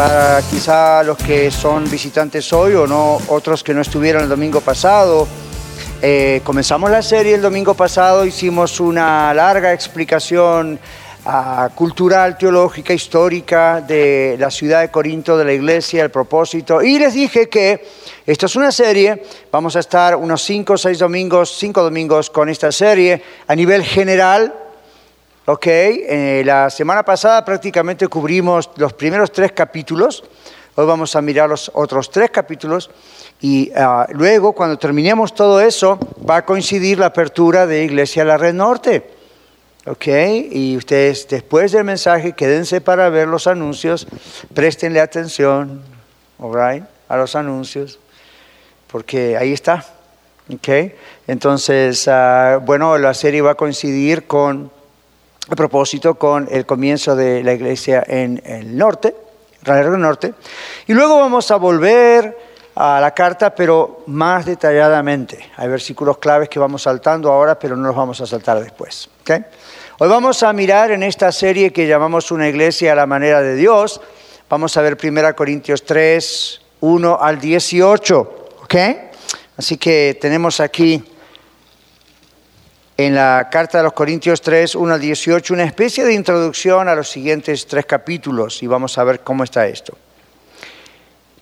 Para quizá los que son visitantes hoy o no otros que no estuvieron el domingo pasado. Eh, comenzamos la serie el domingo pasado, hicimos una larga explicación ah, cultural, teológica, histórica de la ciudad de Corinto, de la iglesia, el propósito, y les dije que esto es una serie, vamos a estar unos cinco o seis domingos, cinco domingos con esta serie a nivel general, Ok, eh, la semana pasada prácticamente cubrimos los primeros tres capítulos. Hoy vamos a mirar los otros tres capítulos y ah, luego cuando terminemos todo eso va a coincidir la apertura de Iglesia La Red Norte. Ok, y ustedes después del mensaje quédense para ver los anuncios, préstenle atención, right, a los anuncios, porque ahí está. Ok, entonces, ah, bueno, la serie va a coincidir con a propósito con el comienzo de la iglesia en el norte, del Norte. Y luego vamos a volver a la carta, pero más detalladamente. Hay versículos claves que vamos saltando ahora, pero no los vamos a saltar después. Hoy vamos a mirar en esta serie que llamamos Una iglesia a la manera de Dios. Vamos a ver 1 Corintios 3, 1 al 18. Así que tenemos aquí en la carta de los Corintios 3, 1 al 18, una especie de introducción a los siguientes tres capítulos y vamos a ver cómo está esto.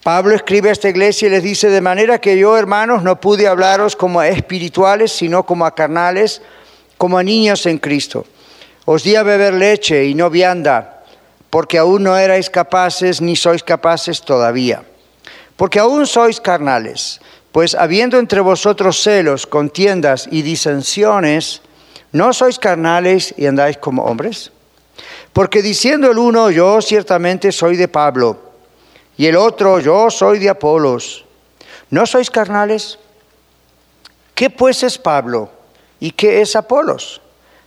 Pablo escribe a esta iglesia y les dice, de manera que yo, hermanos, no pude hablaros como a espirituales, sino como a carnales, como a niños en Cristo. Os di a beber leche y no vianda, porque aún no erais capaces ni sois capaces todavía. Porque aún sois carnales. Pues habiendo entre vosotros celos, contiendas y disensiones, ¿no sois carnales y andáis como hombres? Porque diciendo el uno, yo ciertamente soy de Pablo, y el otro, yo soy de Apolos, ¿no sois carnales? ¿Qué pues es Pablo y qué es Apolos?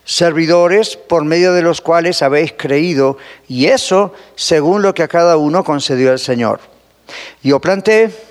Servidores por medio de los cuales habéis creído, y eso según lo que a cada uno concedió el Señor. Yo planté,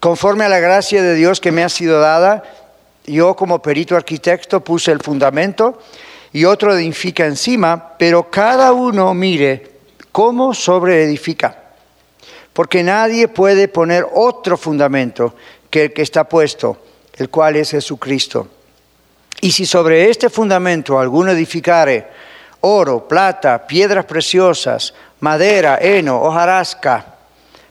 Conforme a la gracia de Dios que me ha sido dada, yo como perito arquitecto puse el fundamento y otro edifica encima, pero cada uno mire cómo sobreedifica. Porque nadie puede poner otro fundamento que el que está puesto, el cual es Jesucristo. Y si sobre este fundamento alguno edificare oro, plata, piedras preciosas, madera, heno, hojarasca,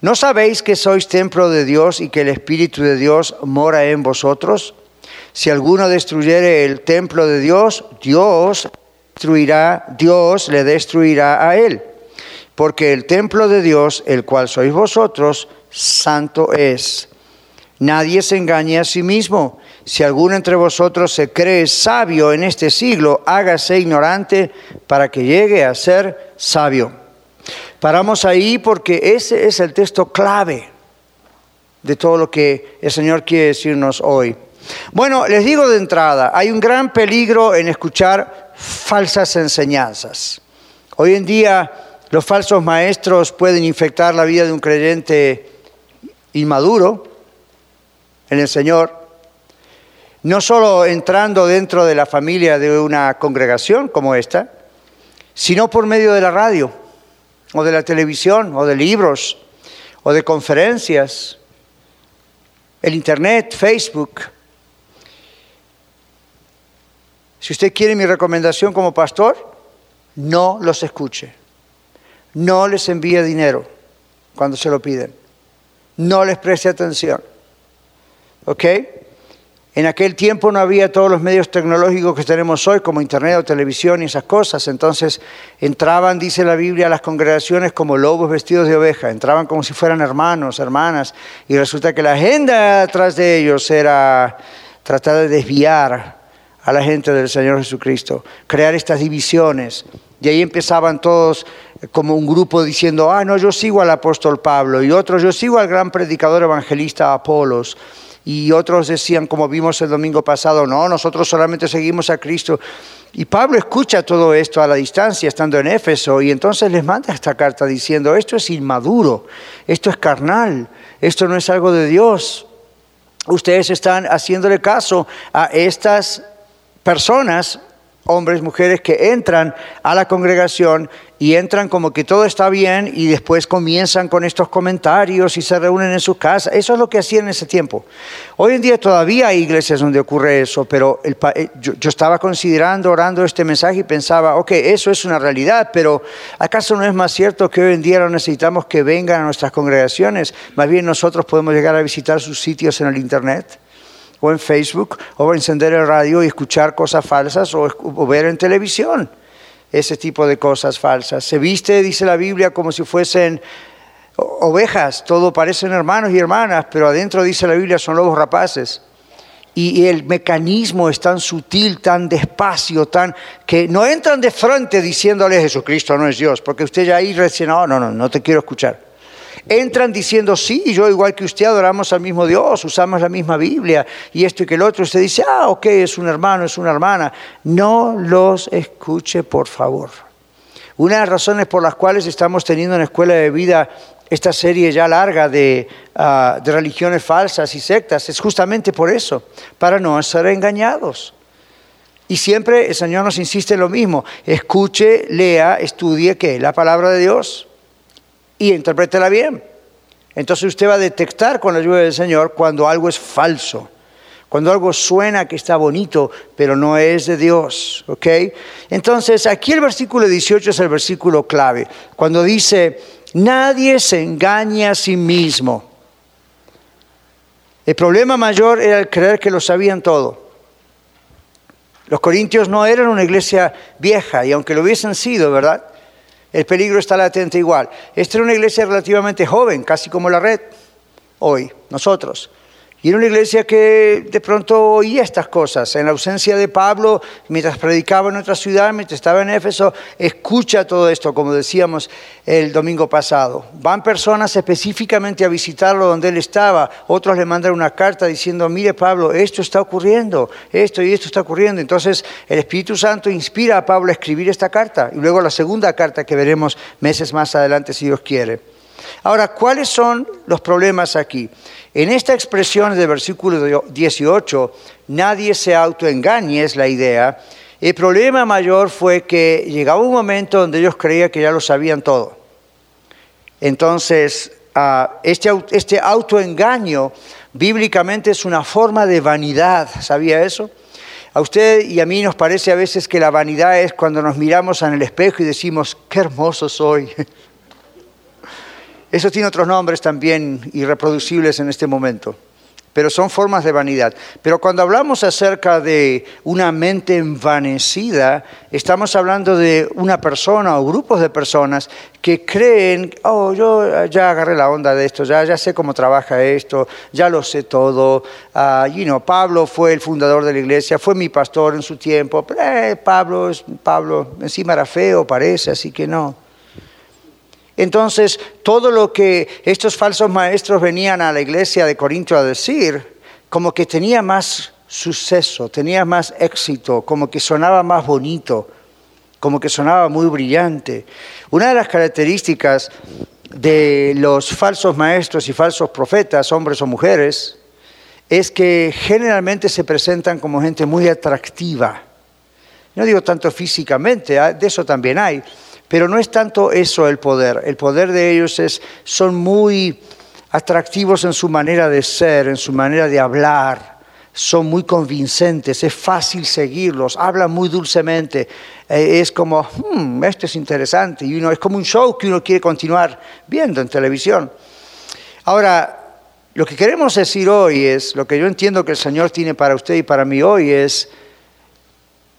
¿No sabéis que sois templo de Dios y que el Espíritu de Dios mora en vosotros? Si alguno destruyere el templo de Dios, Dios destruirá, Dios le destruirá a él. Porque el templo de Dios, el cual sois vosotros, santo es. Nadie se engañe a sí mismo. Si alguno entre vosotros se cree sabio en este siglo, hágase ignorante para que llegue a ser sabio. Paramos ahí porque ese es el texto clave de todo lo que el Señor quiere decirnos hoy. Bueno, les digo de entrada, hay un gran peligro en escuchar falsas enseñanzas. Hoy en día los falsos maestros pueden infectar la vida de un creyente inmaduro en el Señor. no solo entrando dentro de la familia de una congregación como esta, sino por medio de la radio, o de la televisión, o de libros, o de conferencias, el Internet, Facebook. Si usted quiere mi recomendación como pastor, no los escuche. No les envíe dinero cuando se lo piden. No les preste atención. ¿Ok? En aquel tiempo no había todos los medios tecnológicos que tenemos hoy, como internet o televisión y esas cosas. Entonces entraban, dice la Biblia, a las congregaciones como lobos vestidos de oveja. Entraban como si fueran hermanos, hermanas. Y resulta que la agenda atrás de ellos era tratar de desviar a la gente del Señor Jesucristo, crear estas divisiones. Y ahí empezaban todos como un grupo diciendo, ah, no, yo sigo al apóstol Pablo, y otros, yo sigo al gran predicador evangelista Apolos y otros decían, como vimos el domingo pasado, no, nosotros solamente seguimos a Cristo. Y Pablo escucha todo esto a la distancia, estando en Éfeso, y entonces les manda esta carta diciendo, esto es inmaduro, esto es carnal, esto no es algo de Dios. Ustedes están haciéndole caso a estas personas hombres, mujeres que entran a la congregación y entran como que todo está bien y después comienzan con estos comentarios y se reúnen en su casa. Eso es lo que hacían en ese tiempo. Hoy en día todavía hay iglesias donde ocurre eso, pero eh, yo, yo, estaba considerando, orando este mensaje y pensaba, ok, eso es una realidad, pero ¿acaso no es más cierto que hoy en día no necesitamos que vengan a nuestras congregaciones? Más bien nosotros podemos llegar a visitar sus sitios en el Internet o en Facebook, o encender el radio y escuchar cosas falsas, o, ver en televisión ese tipo de cosas falsas. Se viste, dice la Biblia, como si fuesen ovejas, todo parecen hermanos y hermanas, pero adentro dice la Biblia son lobos rapaces. Y, el mecanismo es tan sutil, tan despacio, tan que no entran de frente diciéndole Jesucristo no es Dios, porque usted ya ahí recién, no, no, no, no te quiero escuchar entran diciendo, sí, yo igual que usted adoramos al mismo Dios, usamos la misma Biblia y esto y que el otro, usted dice, ah, ok, es un hermano, es una hermana. No los escuche, por favor. Una de las razones por las cuales estamos teniendo en la Escuela de Vida esta serie ya larga de, ah, de religiones falsas y sectas es justamente por eso, para no ser engañados. Y siempre el Señor nos insiste en lo mismo, escuche, lea, estudie que la palabra de Dios y interprétela bien. Entonces usted va a detectar con la ayuda del Señor cuando algo es falso, cuando algo suena que está bonito, pero no es de Dios. ¿ok? Entonces aquí el versículo 18 es el versículo clave, cuando dice, nadie se engaña a sí mismo. El problema mayor era el creer que lo sabían todo. Los corintios no eran una iglesia vieja, y aunque lo hubiesen sido, ¿verdad? El peligro está latente igual. Esta era una iglesia relativamente joven, casi como la red hoy, nosotros. Y era una iglesia que de pronto oía estas cosas. En la ausencia de Pablo, mientras predicaba en otra ciudad, mientras estaba en Éfeso, escucha todo esto, como decíamos el domingo pasado. Van personas específicamente a visitarlo donde él estaba. Otros le mandan una carta diciendo, mire Pablo, esto está ocurriendo, esto y esto está ocurriendo. Entonces el Espíritu Santo inspira a Pablo a escribir esta carta. Y luego la segunda carta que veremos meses más adelante, si Dios quiere. Ahora, ¿cuáles son los problemas aquí? En esta expresión del versículo 18, nadie se autoengañe, es la idea. El problema mayor fue que llegaba un momento donde ellos creían que ya lo sabían todo. Entonces, ah, este, este autoengaño bíblicamente es una forma de vanidad, ¿sabía eso? A usted y a mí nos parece a veces que la vanidad es cuando nos miramos en el espejo y decimos, qué hermoso soy. Eso tiene otros nombres también irreproducibles en este momento, pero son formas de vanidad. Pero cuando hablamos acerca de una mente envanecida, estamos hablando de una persona o grupos de personas que creen, oh, yo ya agarré la onda de esto, ya, sé cómo trabaja esto, ya lo sé todo. Uh, Pablo fue el fundador de la iglesia, fue mi pastor en su tiempo, pero eh, Pablo, Pablo encima era feo, parece, así que no. Entonces, todo lo que estos falsos maestros venían a la iglesia de Corinto a decir, como que tenía más suceso, tenía más éxito, como que sonaba más bonito, como que sonaba muy brillante. Una de las características de los falsos maestros y falsos profetas, hombres o mujeres, es que generalmente se presentan como gente muy atractiva. No digo tanto físicamente, ¿ah? de eso también hay, pero no es tanto eso el poder. El poder de ellos es, son muy atractivos en su manera de ser, en su manera de hablar, son muy convincentes, es fácil seguirlos, hablan muy dulcemente, eh, es como, hmm, esto es interesante, y uno, es como un show que uno quiere continuar viendo en televisión. Ahora, lo que queremos decir hoy es, lo que yo entiendo que el Señor tiene para usted y para mí hoy es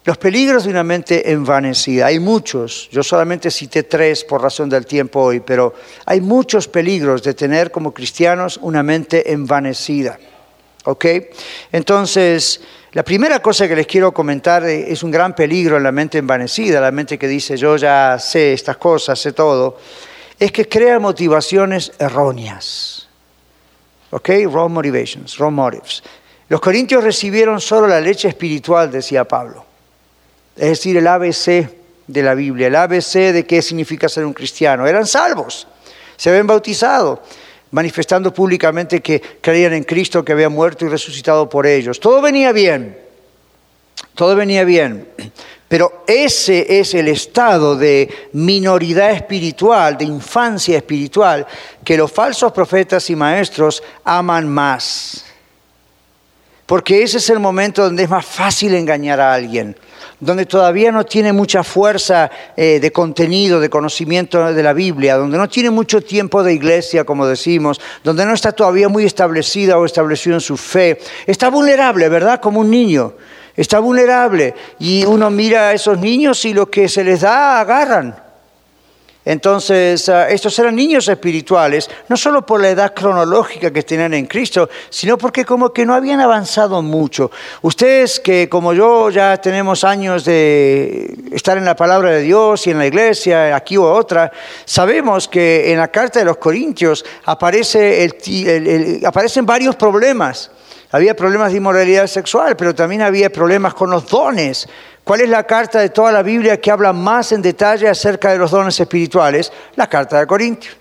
los peligros de una mente envanecida. Hay muchos, yo solamente cité tres por razón del tiempo hoy, pero hay muchos peligros de tener como cristianos una mente envanecida. ¿Ok? Entonces, la primera cosa que les quiero comentar es un gran peligro en la mente envanecida, la mente que dice yo ya sé estas cosas, sé todo, es que crea motivaciones erróneas. ¿Ok? Wrong motivations, wrong motives. Los corintios recibieron solo la leche espiritual, decía Pablo. Es decir, el ABC de la Biblia, el ABC de qué significa ser un cristiano. Eran salvos, se habían bautizado, manifestando públicamente que creían en Cristo, que había muerto y resucitado por ellos. Todo venía bien, todo venía bien. Pero ese es el estado de minoridad espiritual, de infancia espiritual, que los falsos profetas y maestros aman más. Porque ese es el momento donde es más fácil engañar a alguien donde todavía no tiene mucha fuerza eh, de contenido, de conocimiento de la Biblia, donde no tiene mucho tiempo de iglesia, como decimos, donde no está todavía muy establecida o establecido en su fe, está vulnerable, ¿verdad? Como un niño. Está vulnerable y uno mira a esos niños y lo que se les da agarran. Entonces, ah, estos eran niños espirituales, no solo por la edad cronológica que tenían en Cristo, sino porque como que no habían avanzado mucho. Ustedes que como yo ya tenemos años de estar en la palabra de Dios y en la iglesia, aquí o otra, sabemos que en la carta de los Corintios aparece aparecen varios problemas. Había problemas de inmoralidad sexual, pero también había problemas con los dones. ¿Cuál es la carta de toda la Biblia que habla más en detalle acerca de los dones espirituales? La carta de Corintios.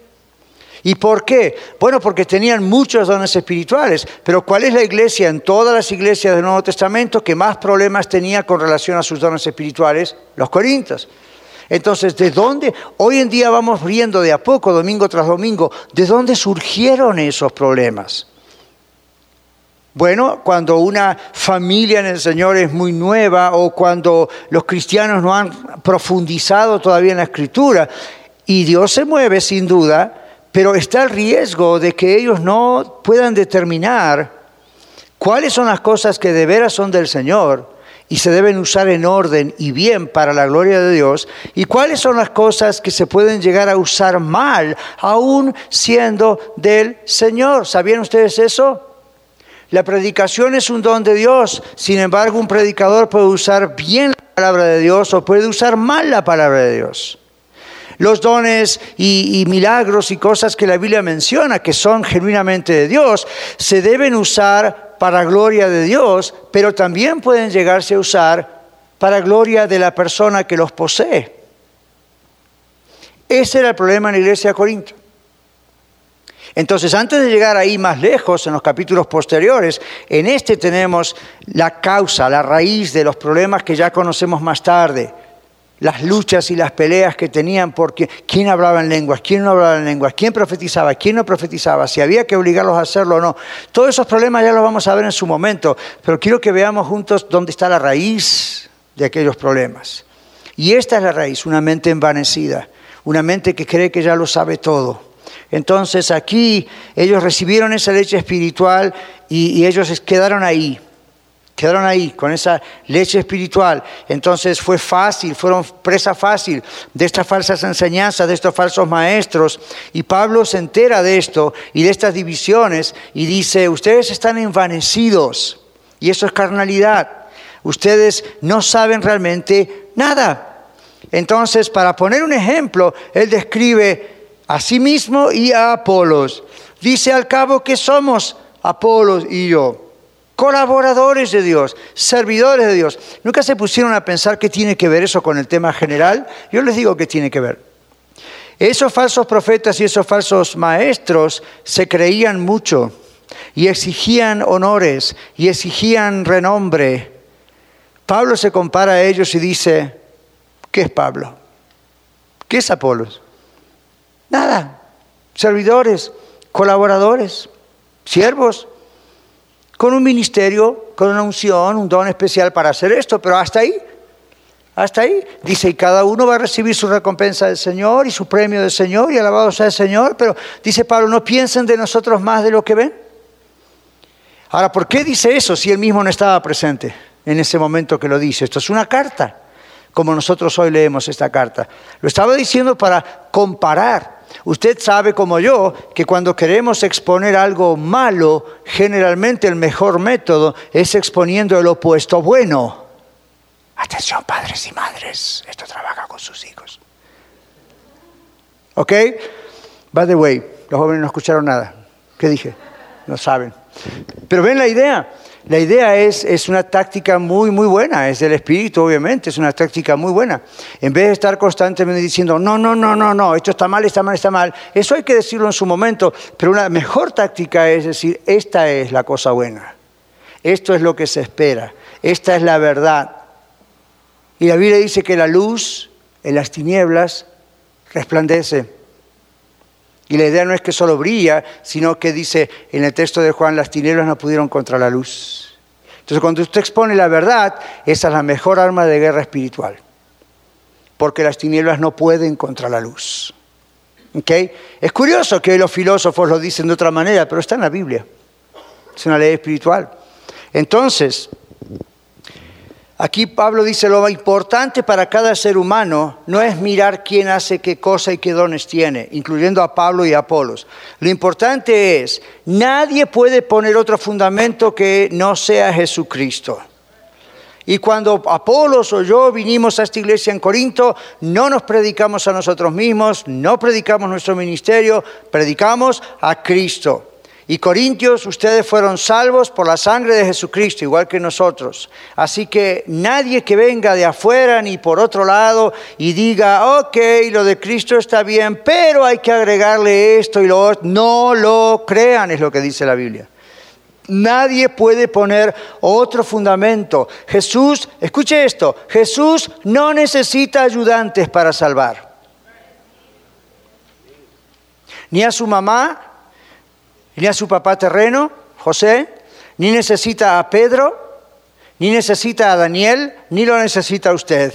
¿Y por qué? Bueno, porque tenían muchos dones espirituales, pero ¿cuál es la iglesia en todas las iglesias del Nuevo Testamento que más problemas tenía con relación a sus dones espirituales? Los corintios. Entonces, ¿de dónde? Hoy en día vamos viendo de a poco, domingo tras domingo, ¿de dónde surgieron esos problemas? Bueno, cuando una familia en el Señor es muy nueva o cuando los cristianos no han profundizado todavía en la escritura y Dios se mueve sin duda, pero está el riesgo de que ellos no puedan determinar cuáles son las cosas que de veras son del Señor y se deben usar en orden y bien para la gloria de Dios, y cuáles son las cosas que se pueden llegar a usar mal, aún siendo del Señor. ¿Sabían ustedes eso? La predicación es un don de Dios, sin embargo un predicador puede usar bien la palabra de Dios o puede usar mal la palabra de Dios. Los dones y, milagros y cosas que la Biblia menciona que son genuinamente de Dios se deben usar para gloria de Dios, pero también pueden llegarse a usar para gloria de la persona que los posee. Ese era el problema en la iglesia de Corinto. Entonces, antes de llegar ahí más lejos, en los capítulos posteriores, en este tenemos la causa, la raíz de los problemas que ya conocemos más tarde, las luchas y las peleas que tenían porque quién hablaba en lenguas, quién no hablaba en lenguas, quién profetizaba, quién no profetizaba, si había que obligarlos a hacerlo o no. Todos esos problemas ya los vamos a ver en su momento, pero quiero que veamos juntos dónde está la raíz de aquellos problemas. Y esta es la raíz, una mente envanecida, una mente que cree que ya lo sabe todo entonces aquí ellos recibieron esa leche espiritual y, ellos quedaron ahí, quedaron ahí con esa leche espiritual. Entonces fue fácil, fueron presa fácil de estas falsas enseñanzas, de estos falsos maestros. Y Pablo se entera de esto y de estas divisiones y dice, ustedes están envanecidos y eso es carnalidad. Ustedes no saben realmente nada. Entonces, para poner un ejemplo, él describe a sí mismo y a Apolos. Dice al cabo que somos Apolos y yo, colaboradores de Dios, servidores de Dios. ¿Nunca se pusieron a pensar qué tiene que ver eso con el tema general? Yo les digo qué tiene que ver. Esos falsos profetas y esos falsos maestros se creían mucho. y exigían honores y exigían renombre. Pablo se compara a ellos y dice, ¿qué es Pablo? ¿Qué es Apolos? Nada, servidores, colaboradores, siervos, con un ministerio, con una unción, un don especial para hacer esto, pero hasta ahí, hasta ahí. Dice, y cada uno va a recibir su recompensa del Señor y su premio del Señor y alabado sea el Señor, pero dice Pablo, no piensen de nosotros más de lo que ven. Ahora, ¿por qué dice eso si él mismo no estaba presente en ese momento que lo dice? Esto es una carta, como nosotros hoy leemos esta carta. Lo estaba diciendo para comparar Usted sabe como yo que cuando queremos exponer algo malo, generalmente el mejor método es exponiendo el opuesto bueno. Atención padres y madres, esto trabaja con sus hijos. ¿Ok? By the way, los jóvenes no escucharon nada. ¿Qué dije? No saben. Pero ven la idea. La idea es, es una táctica muy, muy buena, es del espíritu, obviamente, es una táctica muy buena. En vez de estar constantemente diciendo, no, no, no, no, no, esto está mal, está mal, está mal, eso hay que decirlo en su momento, pero una mejor táctica es decir, esta es la cosa buena, esto es lo que se espera, esta es la verdad. Y la Biblia dice que la luz en las tinieblas resplandece. Y la idea no es que solo brilla, sino que dice en el texto de Juan, las tinieblas no pudieron contra la luz. Entonces cuando usted expone la verdad, esa es la mejor arma de guerra espiritual, porque las tinieblas no pueden contra la luz. ¿Okay? Es curioso que los filósofos lo dicen de otra manera, pero está en la Biblia. Es una ley espiritual. Entonces, Aquí Pablo dice, lo importante para cada ser humano no es mirar quién hace qué cosa y qué dones tiene, incluyendo a Pablo y a Apolos. Lo importante es, nadie puede poner otro fundamento que no sea Jesucristo. Y cuando Apolos o yo vinimos a esta iglesia en Corinto, no nos predicamos a nosotros mismos, no predicamos nuestro ministerio, predicamos a Cristo. Y Corintios, ustedes fueron salvos por la sangre de Jesucristo, igual que nosotros. Así que nadie que venga de afuera ni por otro lado y diga, ok, lo de Cristo está bien, pero hay que agregarle esto y lo otro, no lo crean, es lo que dice la Biblia. Nadie puede poner otro fundamento. Jesús, escuche esto, Jesús no necesita ayudantes para salvar. Ni a su mamá, ni a su papá terreno, José, ni necesita a Pedro, ni necesita a Daniel, ni lo necesita usted.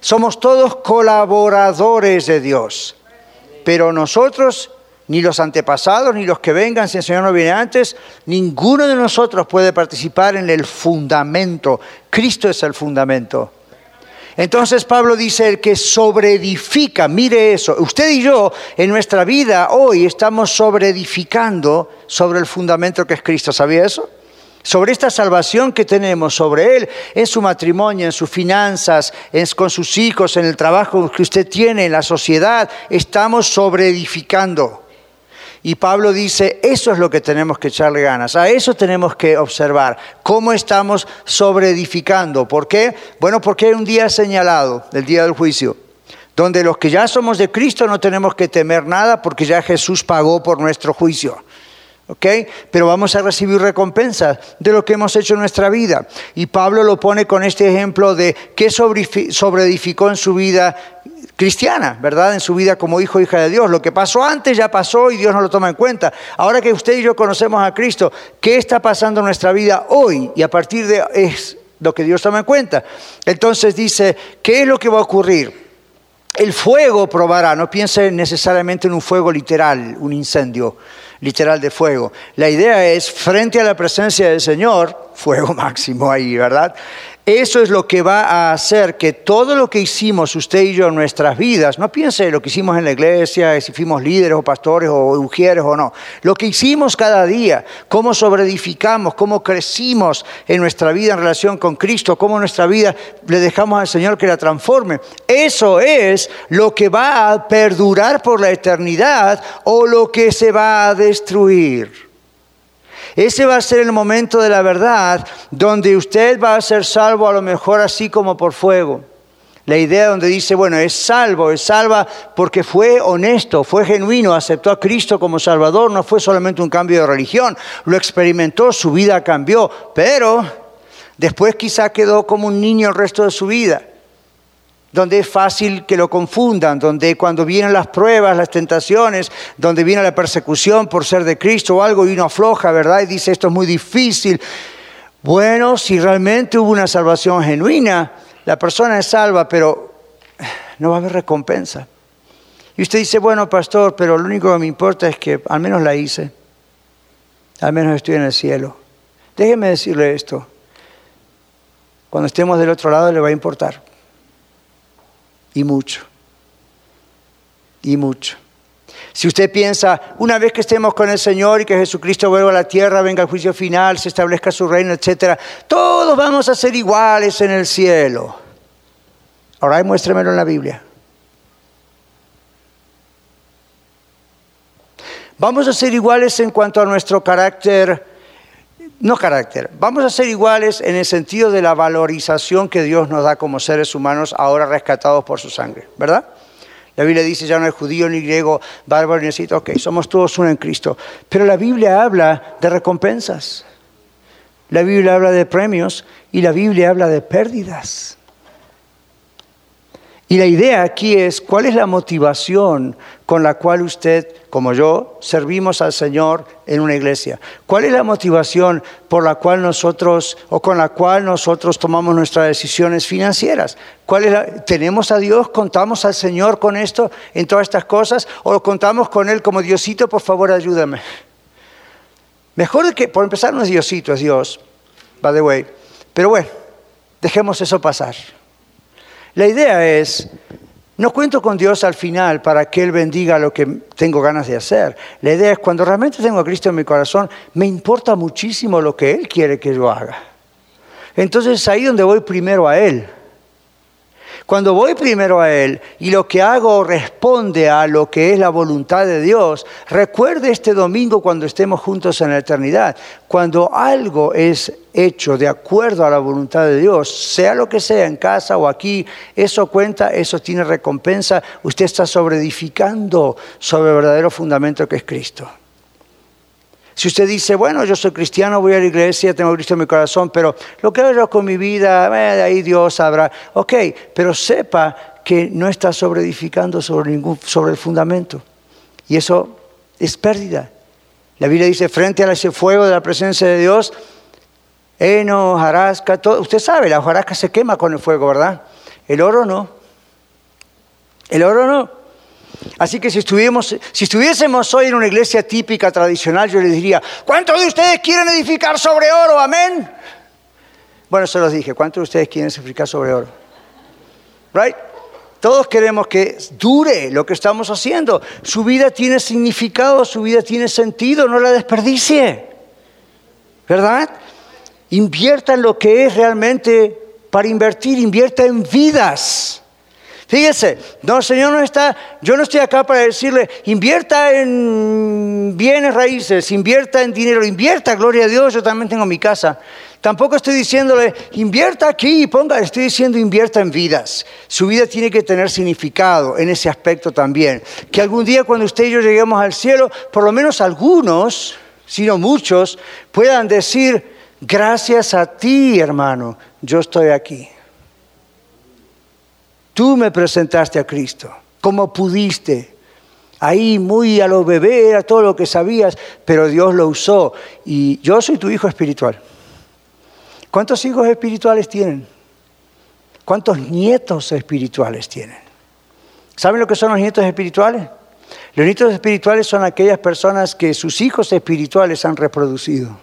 Somos todos colaboradores de Dios. Pero nosotros, ni los antepasados, ni los que vengan, si el Señor no viene antes, ninguno de nosotros puede participar en el fundamento. Cristo es el fundamento. Entonces Pablo dice, el que sobreedifica, mire eso, usted y yo en nuestra vida hoy estamos sobreedificando sobre el fundamento que es Cristo, ¿sabía eso? Sobre esta salvación que tenemos, sobre Él, en su matrimonio, en sus finanzas, con sus hijos, en el trabajo que usted tiene, en la sociedad, estamos sobreedificando. Y Pablo dice, eso es lo que tenemos que echarle ganas, a eso tenemos que observar, cómo estamos sobreedificando. ¿Por qué? Bueno, porque hay un día señalado, el día del juicio, donde los que ya somos de Cristo no tenemos que temer nada porque ya Jesús pagó por nuestro juicio. ¿ok? Pero vamos a recibir recompensa de lo que hemos hecho en nuestra vida. Y Pablo lo pone con este ejemplo de qué sobreedificó en su vida cristiana, ¿verdad? En su vida como hijo o hija de Dios. Lo que pasó antes ya pasó y Dios no lo toma en cuenta. Ahora que usted y yo conocemos a Cristo, ¿qué está pasando en nuestra vida hoy? Y a partir de es lo que Dios toma en cuenta. Entonces dice, ¿qué es lo que va a ocurrir? El fuego probará, no piense necesariamente en un fuego literal, un incendio literal de fuego. La idea es, frente a la presencia del Señor, fuego máximo ahí, ¿verdad? Eso es lo que va a hacer que todo lo que hicimos usted y yo en nuestras vidas, no piense lo que hicimos en la iglesia, si fuimos líderes o pastores o ujieres o no, lo que hicimos cada día, cómo sobreedificamos, cómo crecimos en nuestra vida en relación con Cristo, cómo nuestra vida le dejamos al Señor que la transforme, eso es lo que va a perdurar por la eternidad o lo que se va a destruir. Ese va a ser el momento de la verdad donde usted va a ser salvo a lo mejor así como por fuego. La idea donde dice, bueno, es salvo, es salva porque fue honesto, fue genuino, aceptó a Cristo como Salvador, no fue solamente un cambio de religión, lo experimentó, su vida cambió, pero después quizá quedó como un niño el resto de su vida, donde es fácil que lo confundan, donde cuando vienen las pruebas, las tentaciones, donde viene la persecución por ser de Cristo o algo y uno afloja, ¿verdad? Y dice, esto es muy difícil. Bueno, si realmente hubo una salvación genuina, la persona es salva, pero no va a haber recompensa. Y usted dice, bueno, pastor, pero lo único que me importa es que al menos la hice. Al menos estoy en el cielo. Déjeme decirle esto. Cuando estemos del otro lado le va a importar. Y mucho. Y mucho. Si usted piensa, una vez que estemos con el Señor y que Jesucristo vuelva a la tierra, venga el juicio final, se establezca su reino, etc., todos vamos a ser iguales en el cielo. Ahora muéstremelo en la Biblia. Vamos a ser iguales en cuanto a nuestro carácter, no carácter, vamos a ser iguales en el sentido de la valorización que Dios nos da como seres humanos ahora rescatados por su sangre, ¿verdad? La Biblia dice ya no es judío ni griego, bárbaro ni necesito, ok, somos todos uno en Cristo. Pero la Biblia habla de recompensas, la Biblia habla de premios y la Biblia habla de pérdidas. Y la idea aquí es cuál es la motivación con la cual usted, como yo, servimos al Señor en una iglesia. ¿Cuál es la motivación por la cual nosotros o con la cual nosotros tomamos nuestras decisiones financieras? ¿Cuál es ¿Tenemos a Dios? ¿Contamos al Señor con esto, en todas estas cosas? ¿O contamos con Él como Diosito? Por favor, ayúdame. Mejor que, por empezar, no es Diosito, es Dios, by the way. Pero bueno, dejemos eso pasar. La idea es, no cuento con Dios al final para que Él bendiga lo que tengo ganas de hacer. La idea es, cuando realmente tengo a Cristo en mi corazón, me importa muchísimo lo que Él quiere que yo haga. Entonces es ahí donde voy primero a Él. Cuando voy primero a Él y lo que hago responde a lo que es la voluntad de Dios, recuerde este domingo cuando estemos juntos en la eternidad, cuando algo es hecho de acuerdo a la voluntad de Dios, sea lo que sea, en casa o aquí, eso cuenta, eso tiene recompensa, usted está sobreedificando sobre el verdadero fundamento que es Cristo. Si usted dice, bueno, yo soy cristiano, voy a la iglesia, tengo Cristo en mi corazón, pero lo que hago con mi vida, eh, ahí Dios sabrá. Ok, pero sepa que no está sobreedificando sobre, ningún, sobre el fundamento. Y eso es pérdida. La Biblia dice, frente a ese fuego de la presencia de Dios, heno, hojarasca, todo. Usted sabe, la hojarasca se quema con el fuego, ¿verdad? El oro no. El oro no. Así que si, si estuviésemos hoy en una iglesia típica, tradicional, yo les diría, ¿cuántos de ustedes quieren edificar sobre oro? Amén. Bueno, se los dije, ¿cuántos de ustedes quieren edificar sobre oro? Right? Todos queremos que dure lo que estamos haciendo. Su vida tiene significado, su vida tiene sentido, no la desperdicie. ¿Verdad? Invierta en lo que es realmente para invertir, invierta en vidas. Fíjese, no, Señor no está, yo no estoy acá para decirle, invierta en bienes raíces, invierta en dinero, invierta, gloria a Dios, yo también tengo mi casa. Tampoco estoy diciéndole, invierta aquí y ponga, estoy diciendo invierta en vidas. Su vida tiene que tener significado en ese aspecto también. Que algún día cuando usted y yo lleguemos al cielo, por lo menos algunos, si no muchos, puedan decir, gracias a ti, hermano, yo estoy aquí. Tú me presentaste a Cristo, como pudiste. Ahí muy a lo bebé era todo lo que sabías, pero Dios lo usó. Y yo soy tu hijo espiritual. ¿Cuántos hijos espirituales tienen? ¿Cuántos nietos espirituales tienen? ¿Saben lo que son los nietos espirituales? Los nietos espirituales son aquellas personas que sus hijos espirituales han reproducido.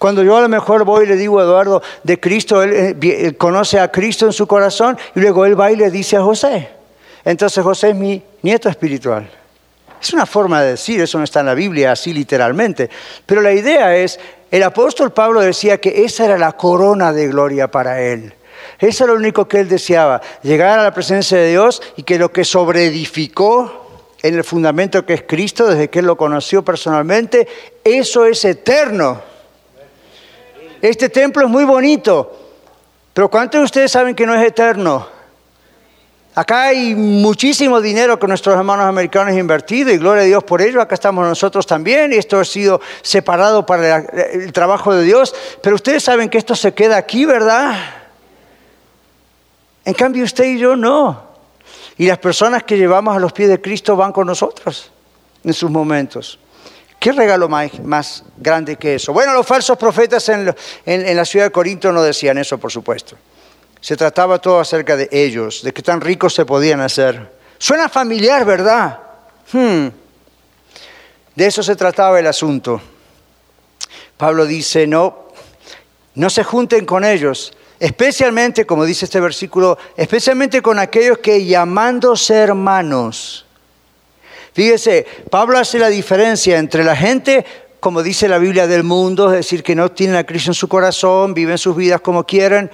Cuando yo a lo mejor voy y le digo a Eduardo de Cristo, eh, él, conoce a Cristo en su corazón y luego él va y le dice a José. Entonces José es mi nieto espiritual. Es una forma de decir, eso no está en la Biblia así literalmente. Pero la idea es, el apóstol Pablo decía que esa era la corona de gloria para él. Eso era lo único que él deseaba, llegar a la presencia de Dios y que lo que sobreedificó en el fundamento que es Cristo, desde que él lo conoció personalmente, eso es eterno este templo es muy bonito, Pero ¿cuántos de ustedes saben que no es eterno? Acá hay muchísimo dinero que nuestros hermanos americanos han invertido y gloria a Dios por ello. Acá estamos nosotros también y esto ha sido separado para el trabajo de Dios. Pero ustedes saben que esto se queda aquí, ¿verdad? En cambio usted y yo no. Y las personas que llevamos a los pies de Cristo van con nosotros en sus momentos. ¿Qué regalo más, grande que eso? Bueno, los falsos profetas en, la ciudad de Corinto no decían eso, por supuesto. Se trataba todo acerca de ellos, de qué tan ricos se podían hacer. Suena familiar, ¿verdad? Hmm. De eso se trataba el asunto. Pablo dice, no, no se junten con ellos, especialmente, como dice este versículo, especialmente con aquellos que llamándose hermanos, Fíjese, Pablo hace la diferencia entre la gente, como dice la Biblia del mundo, es decir, que no tienen a Cristo en su corazón, viven sus vidas como quieren.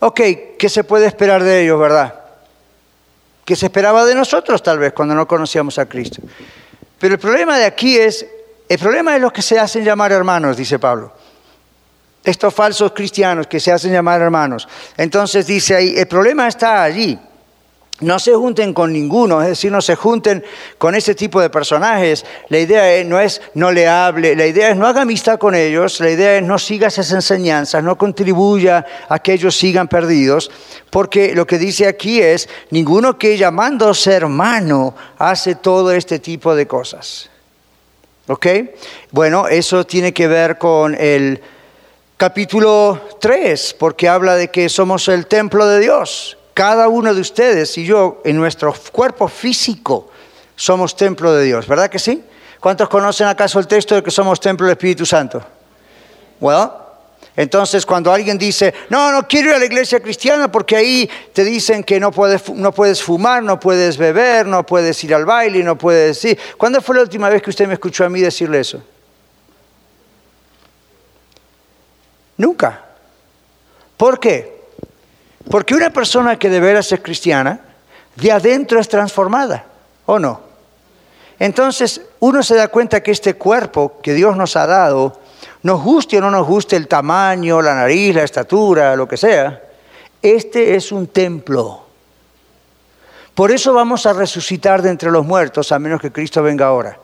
Ok, ¿qué se puede esperar de ellos, verdad? ¿Qué se esperaba de nosotros tal vez cuando no conocíamos a Cristo? Pero el problema de aquí es, el problema es los que se hacen llamar hermanos, dice Pablo. Estos falsos cristianos que se hacen llamar hermanos. Entonces dice ahí, el problema está allí. No se junten con ninguno, es decir, no se junten con ese tipo de personajes. La idea no es no le hable, la idea es no haga amistad con ellos, la idea es no siga esas enseñanzas, no contribuya a que ellos sigan perdidos, porque lo que dice aquí es, ninguno que llamándose hermano hace todo este tipo de cosas. ¿Ok? Bueno, eso tiene que ver con el capítulo 3, porque habla de que somos el templo de Dios cada uno de ustedes y yo, en nuestro cuerpo físico, somos templo de Dios, ¿verdad que sí? ¿Cuántos conocen acaso el texto de que somos templo del Espíritu Santo? Well, entonces cuando alguien dice, no, no quiero ir a la iglesia cristiana porque ahí te dicen que no puedes, no puedes fumar, no puedes beber, no puedes ir al baile, no puedes ir. ¿Cuándo fue la última vez que usted me escuchó a mí decirle eso? Nunca. ¿Por qué? Porque una persona que de veras es cristiana, de adentro es transformada, ¿o no? Entonces uno se da cuenta que este cuerpo que Dios nos ha dado, nos guste o no nos guste el tamaño, la nariz, la estatura, lo que sea, este es un templo. Por eso vamos a resucitar de entre los muertos, a menos que Cristo venga ahora.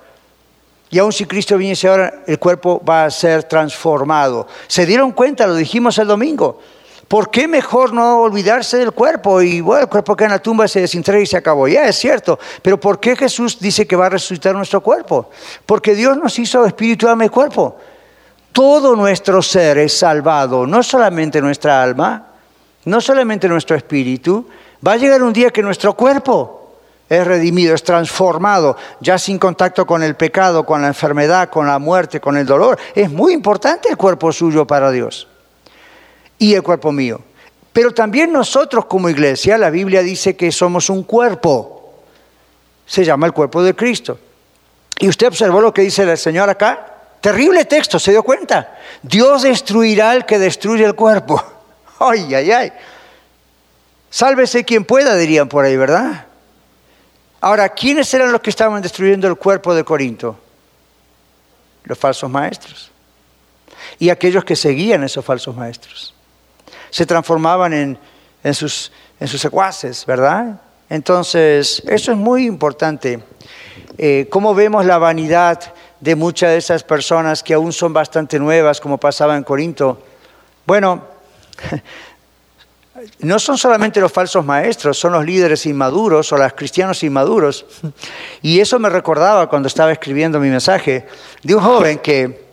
Y aun si Cristo viniese ahora, el cuerpo va a ser transformado. ¿Se dieron cuenta? Lo dijimos el domingo. ¿Por qué mejor no olvidarse del cuerpo? Y bueno, el cuerpo que en la tumba se desintegra y se acabó. Ya es cierto. Pero ¿por qué Jesús dice que va a resucitar nuestro cuerpo? Porque Dios nos hizo espíritu, alma y cuerpo. Todo nuestro ser es salvado, no solamente nuestra alma, no solamente nuestro espíritu. Va a llegar un día que nuestro cuerpo es redimido, es transformado, ya sin contacto con el pecado, con la enfermedad, con la muerte, con el dolor. Es muy importante el cuerpo suyo para Dios y el cuerpo mío. Pero también nosotros como iglesia, la Biblia dice que somos un cuerpo. Se llama el cuerpo de Cristo. Y usted observó lo que dice el Señor acá. Terrible texto, ¿se dio cuenta? Dios destruirá al que destruye el cuerpo. Ay, ay, ay. Sálvese quien pueda, dirían por ahí, ¿verdad? Ahora, ¿quiénes eran los que estaban destruyendo el cuerpo de Corinto? Los falsos maestros. Y aquellos que seguían esos falsos maestros se transformaban en, sus, en sus secuaces, ¿verdad? Entonces, eso es muy importante. Eh, ¿Cómo vemos la vanidad de muchas de esas personas que aún son bastante nuevas, como pasaba en Corinto? Bueno, no son solamente los falsos maestros, son los líderes inmaduros o los cristianos inmaduros. Y eso me recordaba cuando estaba escribiendo mi mensaje de un joven que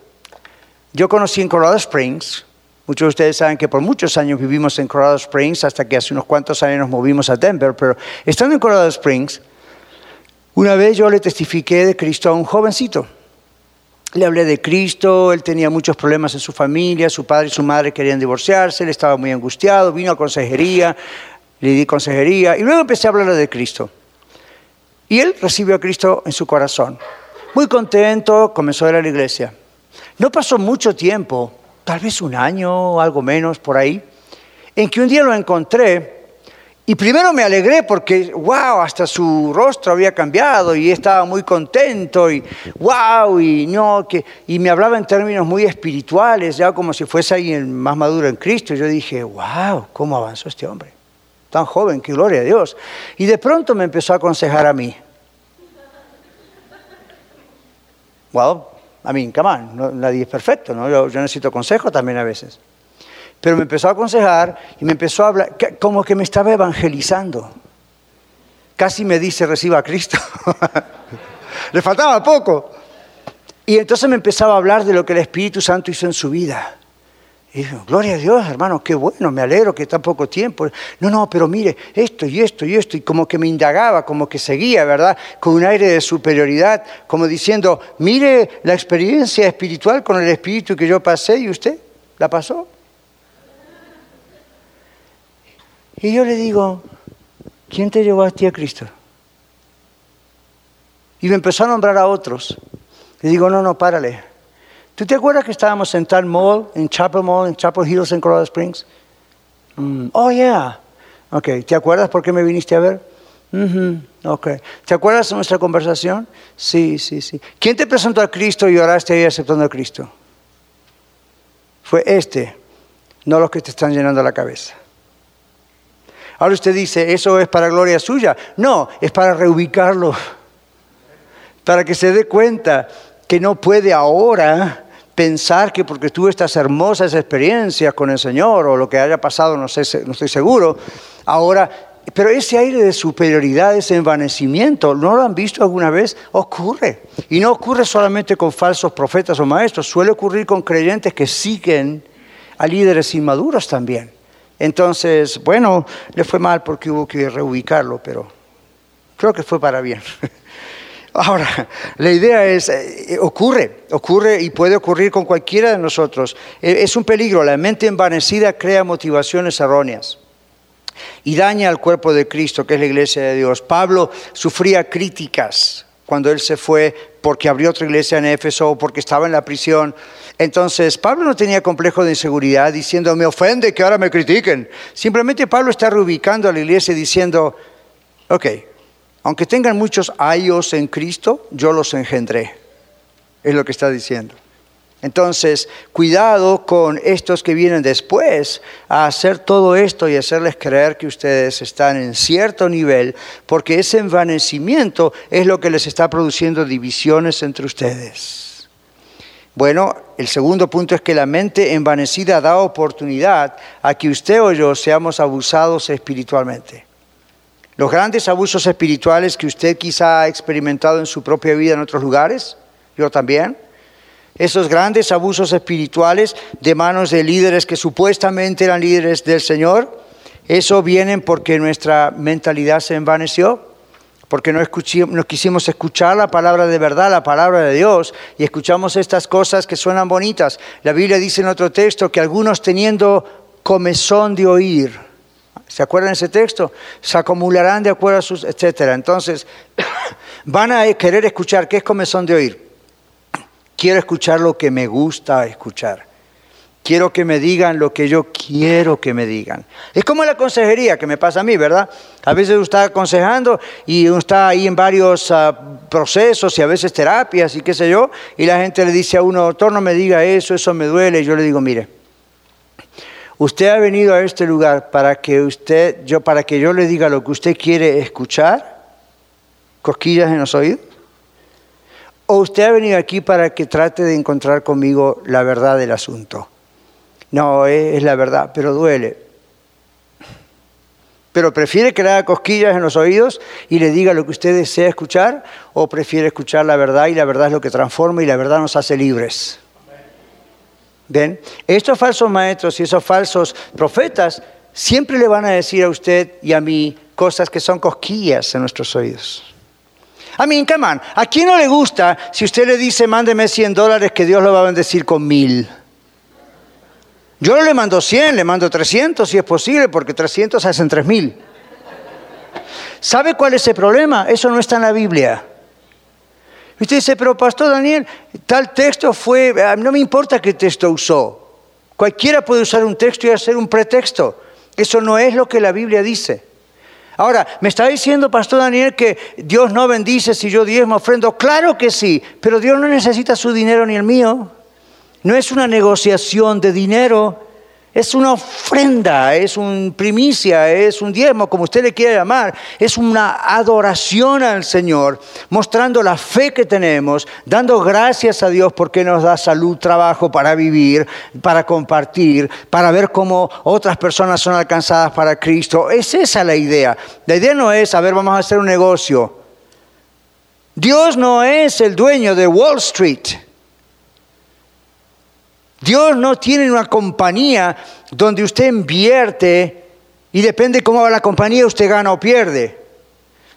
yo conocí en Colorado Springs, Muchos de ustedes saben que por muchos años vivimos en Colorado Springs, hasta que hace unos cuantos años nos movimos a Denver, pero estando en Colorado Springs, una vez yo le testifiqué de Cristo a un jovencito. Le hablé de Cristo, él tenía muchos problemas en su familia, su padre y su madre querían divorciarse, él estaba muy angustiado, vino a consejería, le di consejería y luego empecé a hablarle de Cristo. Y él recibió a Cristo en su corazón. Muy contento, comenzó a ir a la iglesia. No pasó mucho tiempo tal vez un año algo menos por ahí, en que un día lo encontré Y primero me alegré porque, wow, hasta su rostro había cambiado y estaba muy contento y, wow, y no, que, y me hablaba en términos muy espirituales, ya como si fuese alguien más maduro en Cristo. Yo dije, wow, ¿cómo avanzó este hombre? Tan joven, qué gloria a Dios. Y de pronto me empezó a aconsejar a mí. Well, I mean, come on, nadie es perfecto, ¿no? yo necesito consejo también a veces. Pero me empezó a aconsejar y me empezó a hablar, como que me estaba evangelizando. Casi me dice, reciba a Cristo. Le faltaba poco. Y entonces me empezaba a hablar de lo que el Espíritu Santo hizo en su vida. Y dijo, gloria a Dios, hermano, qué bueno, me alegro que tan poco tiempo. No, no, pero mire, esto y esto y esto. Y como que me indagaba, como que seguía, ¿verdad? Con un aire de superioridad, como diciendo, mire la experiencia espiritual con el Espíritu que yo pasé y usted la pasó. Y yo le digo, ¿quién te llevó a ti a Cristo? Y me empezó a nombrar a otros. Le digo, no, no, párale. ¿Tú te acuerdas que estábamos en tal mall, en Chapel Mall, en Chapel Hills, en Colorado Springs? Mm, oh, yeah. Ok, ¿te acuerdas por qué me viniste a ver? Ok. ¿Te acuerdas de nuestra conversación? Sí, sí, sí. ¿Quién te presentó a Cristo y oraste ahí aceptando a Cristo? Fue este, no los que te están llenando la cabeza. Ahora usted dice, ¿eso es para gloria suya? No, es para reubicarlo, para que se dé cuenta que no puede ahora pensar que porque tuvo estas hermosas experiencias con el Señor o lo que haya pasado, no, sé, no estoy seguro, ahora, pero ese aire de superioridad, ese envanecimiento, ¿no lo han visto alguna vez? Ocurre. Y no ocurre solamente con falsos profetas o maestros, suele ocurrir con creyentes que siguen a líderes inmaduros también. Entonces, bueno, le fue mal porque hubo que reubicarlo, pero creo que fue para bien. Ahora, la idea es, eh, ocurre, ocurre y puede ocurrir con cualquiera de nosotros. E, es un peligro, la mente envanecida crea motivaciones erróneas y daña al cuerpo de Cristo, que es la iglesia de Dios. Pablo sufría críticas cuando él se fue porque abrió otra iglesia en Éfeso o porque estaba en la prisión. Entonces, Pablo no tenía complejo de inseguridad diciendo, me ofende que ahora me critiquen. Simplemente Pablo está reubicando a la iglesia diciendo, ok, aunque tengan muchos ayos en Cristo, yo los engendré. Es lo que está diciendo. Entonces, cuidado con estos que vienen después a hacer todo esto y hacerles creer que ustedes están en cierto nivel, porque ese envanecimiento es lo que les está produciendo divisiones entre ustedes. Bueno, el segundo punto es que la mente envanecida da oportunidad a que usted o yo seamos abusados espiritualmente. Los grandes abusos espirituales que usted quizá ha experimentado en su propia vida en otros lugares, yo también, esos grandes abusos espirituales de manos de líderes que supuestamente eran líderes del Señor, eso viene porque nuestra mentalidad se envaneció, porque no, no, quisimos escuchar la palabra de verdad, la palabra de Dios, y escuchamos estas cosas que suenan bonitas. La Biblia dice en otro texto que algunos teniendo comezón de oír, ¿se acuerdan ese texto? Se acumularán de acuerdo a sus, etcétera. Entonces, van a querer escuchar, ¿qué es comezón de oír? Quiero escuchar lo que me gusta escuchar. Quiero que me digan lo que yo quiero que me digan. Es como la consejería que me pasa a mí, ¿verdad? A veces uno está aconsejando y uno está ahí en varios ah, procesos y a veces terapias y qué sé yo, y la gente le dice a uno, doctor, no me diga eso, eso me duele. Y yo le digo, mire, usted ha venido a este lugar para que usted, yo, para que yo le diga lo que usted quiere escuchar, cosquillas en los oídos. ¿O usted ha venido aquí para que trate de encontrar conmigo la verdad del asunto? No, es, la verdad, pero duele. ¿Pero prefiere que le haga cosquillas en los oídos y le diga lo que usted desea escuchar? ¿O prefiere escuchar la verdad y la verdad es lo que transforma y la verdad nos hace libres? ¿Ven? Estos falsos maestros y esos falsos profetas siempre le van a decir a usted y a mí cosas que son cosquillas en nuestros oídos. A mí, ¿a quién no le gusta si usted le dice, mándeme 100 dólares que Dios lo va a bendecir con mil? Yo no le mando 100, le mando 300 si es posible, porque 300 hacen 3000. ¿Sabe cuál es el problema? Eso no está en la Biblia. Usted dice, pero Pastor Daniel, tal texto fue, ah, no me importa qué texto usó. Cualquiera puede usar un texto y hacer un pretexto. Eso no es lo que la Biblia dice. Ahora, ¿me está diciendo, Pastor Daniel, que Dios no bendice si yo diezmo ofrendo? Claro que sí, pero Dios no necesita su dinero ni el mío. No es una negociación de dinero, es una ofrenda, es un primicia, es un diezmo, como usted le quiera llamar. Es una adoración al Señor, mostrando la fe que tenemos, dando gracias a Dios porque nos da salud, trabajo para vivir, para compartir, para ver cómo otras personas son alcanzadas para Cristo. Es esa la idea. La idea no es, a ver, vamos a hacer un negocio. Dios no es el dueño de Wall Street. Dios no tiene una compañía donde usted invierte y depende cómo va la compañía, usted gana o pierde.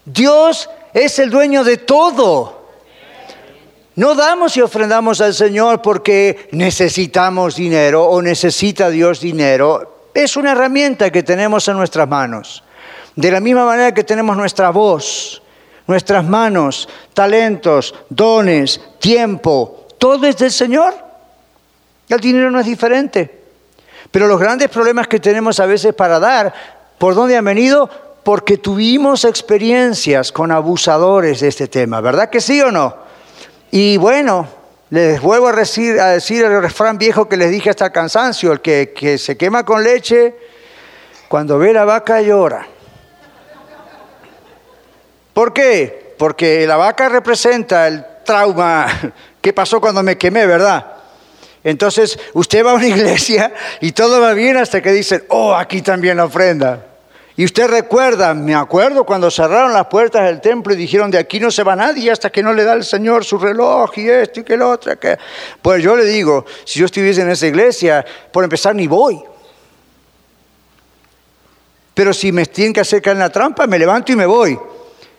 Dios es el dueño de todo. No damos y ofrendamos al Señor porque necesitamos dinero o necesita Dios dinero. Es una herramienta que tenemos en nuestras manos. De la misma manera que tenemos nuestra voz, nuestras manos, talentos, dones, tiempo, todo es del Señor. El dinero no es diferente. Pero los grandes problemas que tenemos a veces para dar, ¿por dónde han venido? Porque tuvimos experiencias con abusadores de este tema, ¿verdad que sí o no? Y bueno, les vuelvo a decir, el refrán viejo que les dije hasta el cansancio, el que, que se quema con leche, cuando ve la vaca llora. ¿Por qué? Porque la vaca representa el trauma que pasó cuando me quemé, ¿verdad? Entonces usted va a una iglesia y todo va bien hasta que dicen, oh, aquí también la ofrenda. Y usted recuerda, me acuerdo cuando cerraron las puertas del templo y dijeron, de aquí no se va nadie hasta que no le da el Señor su reloj y esto y que lo otro. Que... Pues yo le digo, si yo estuviese en esa iglesia, por empezar ni voy. Pero si me tienen que hacer en la trampa, me levanto y me voy.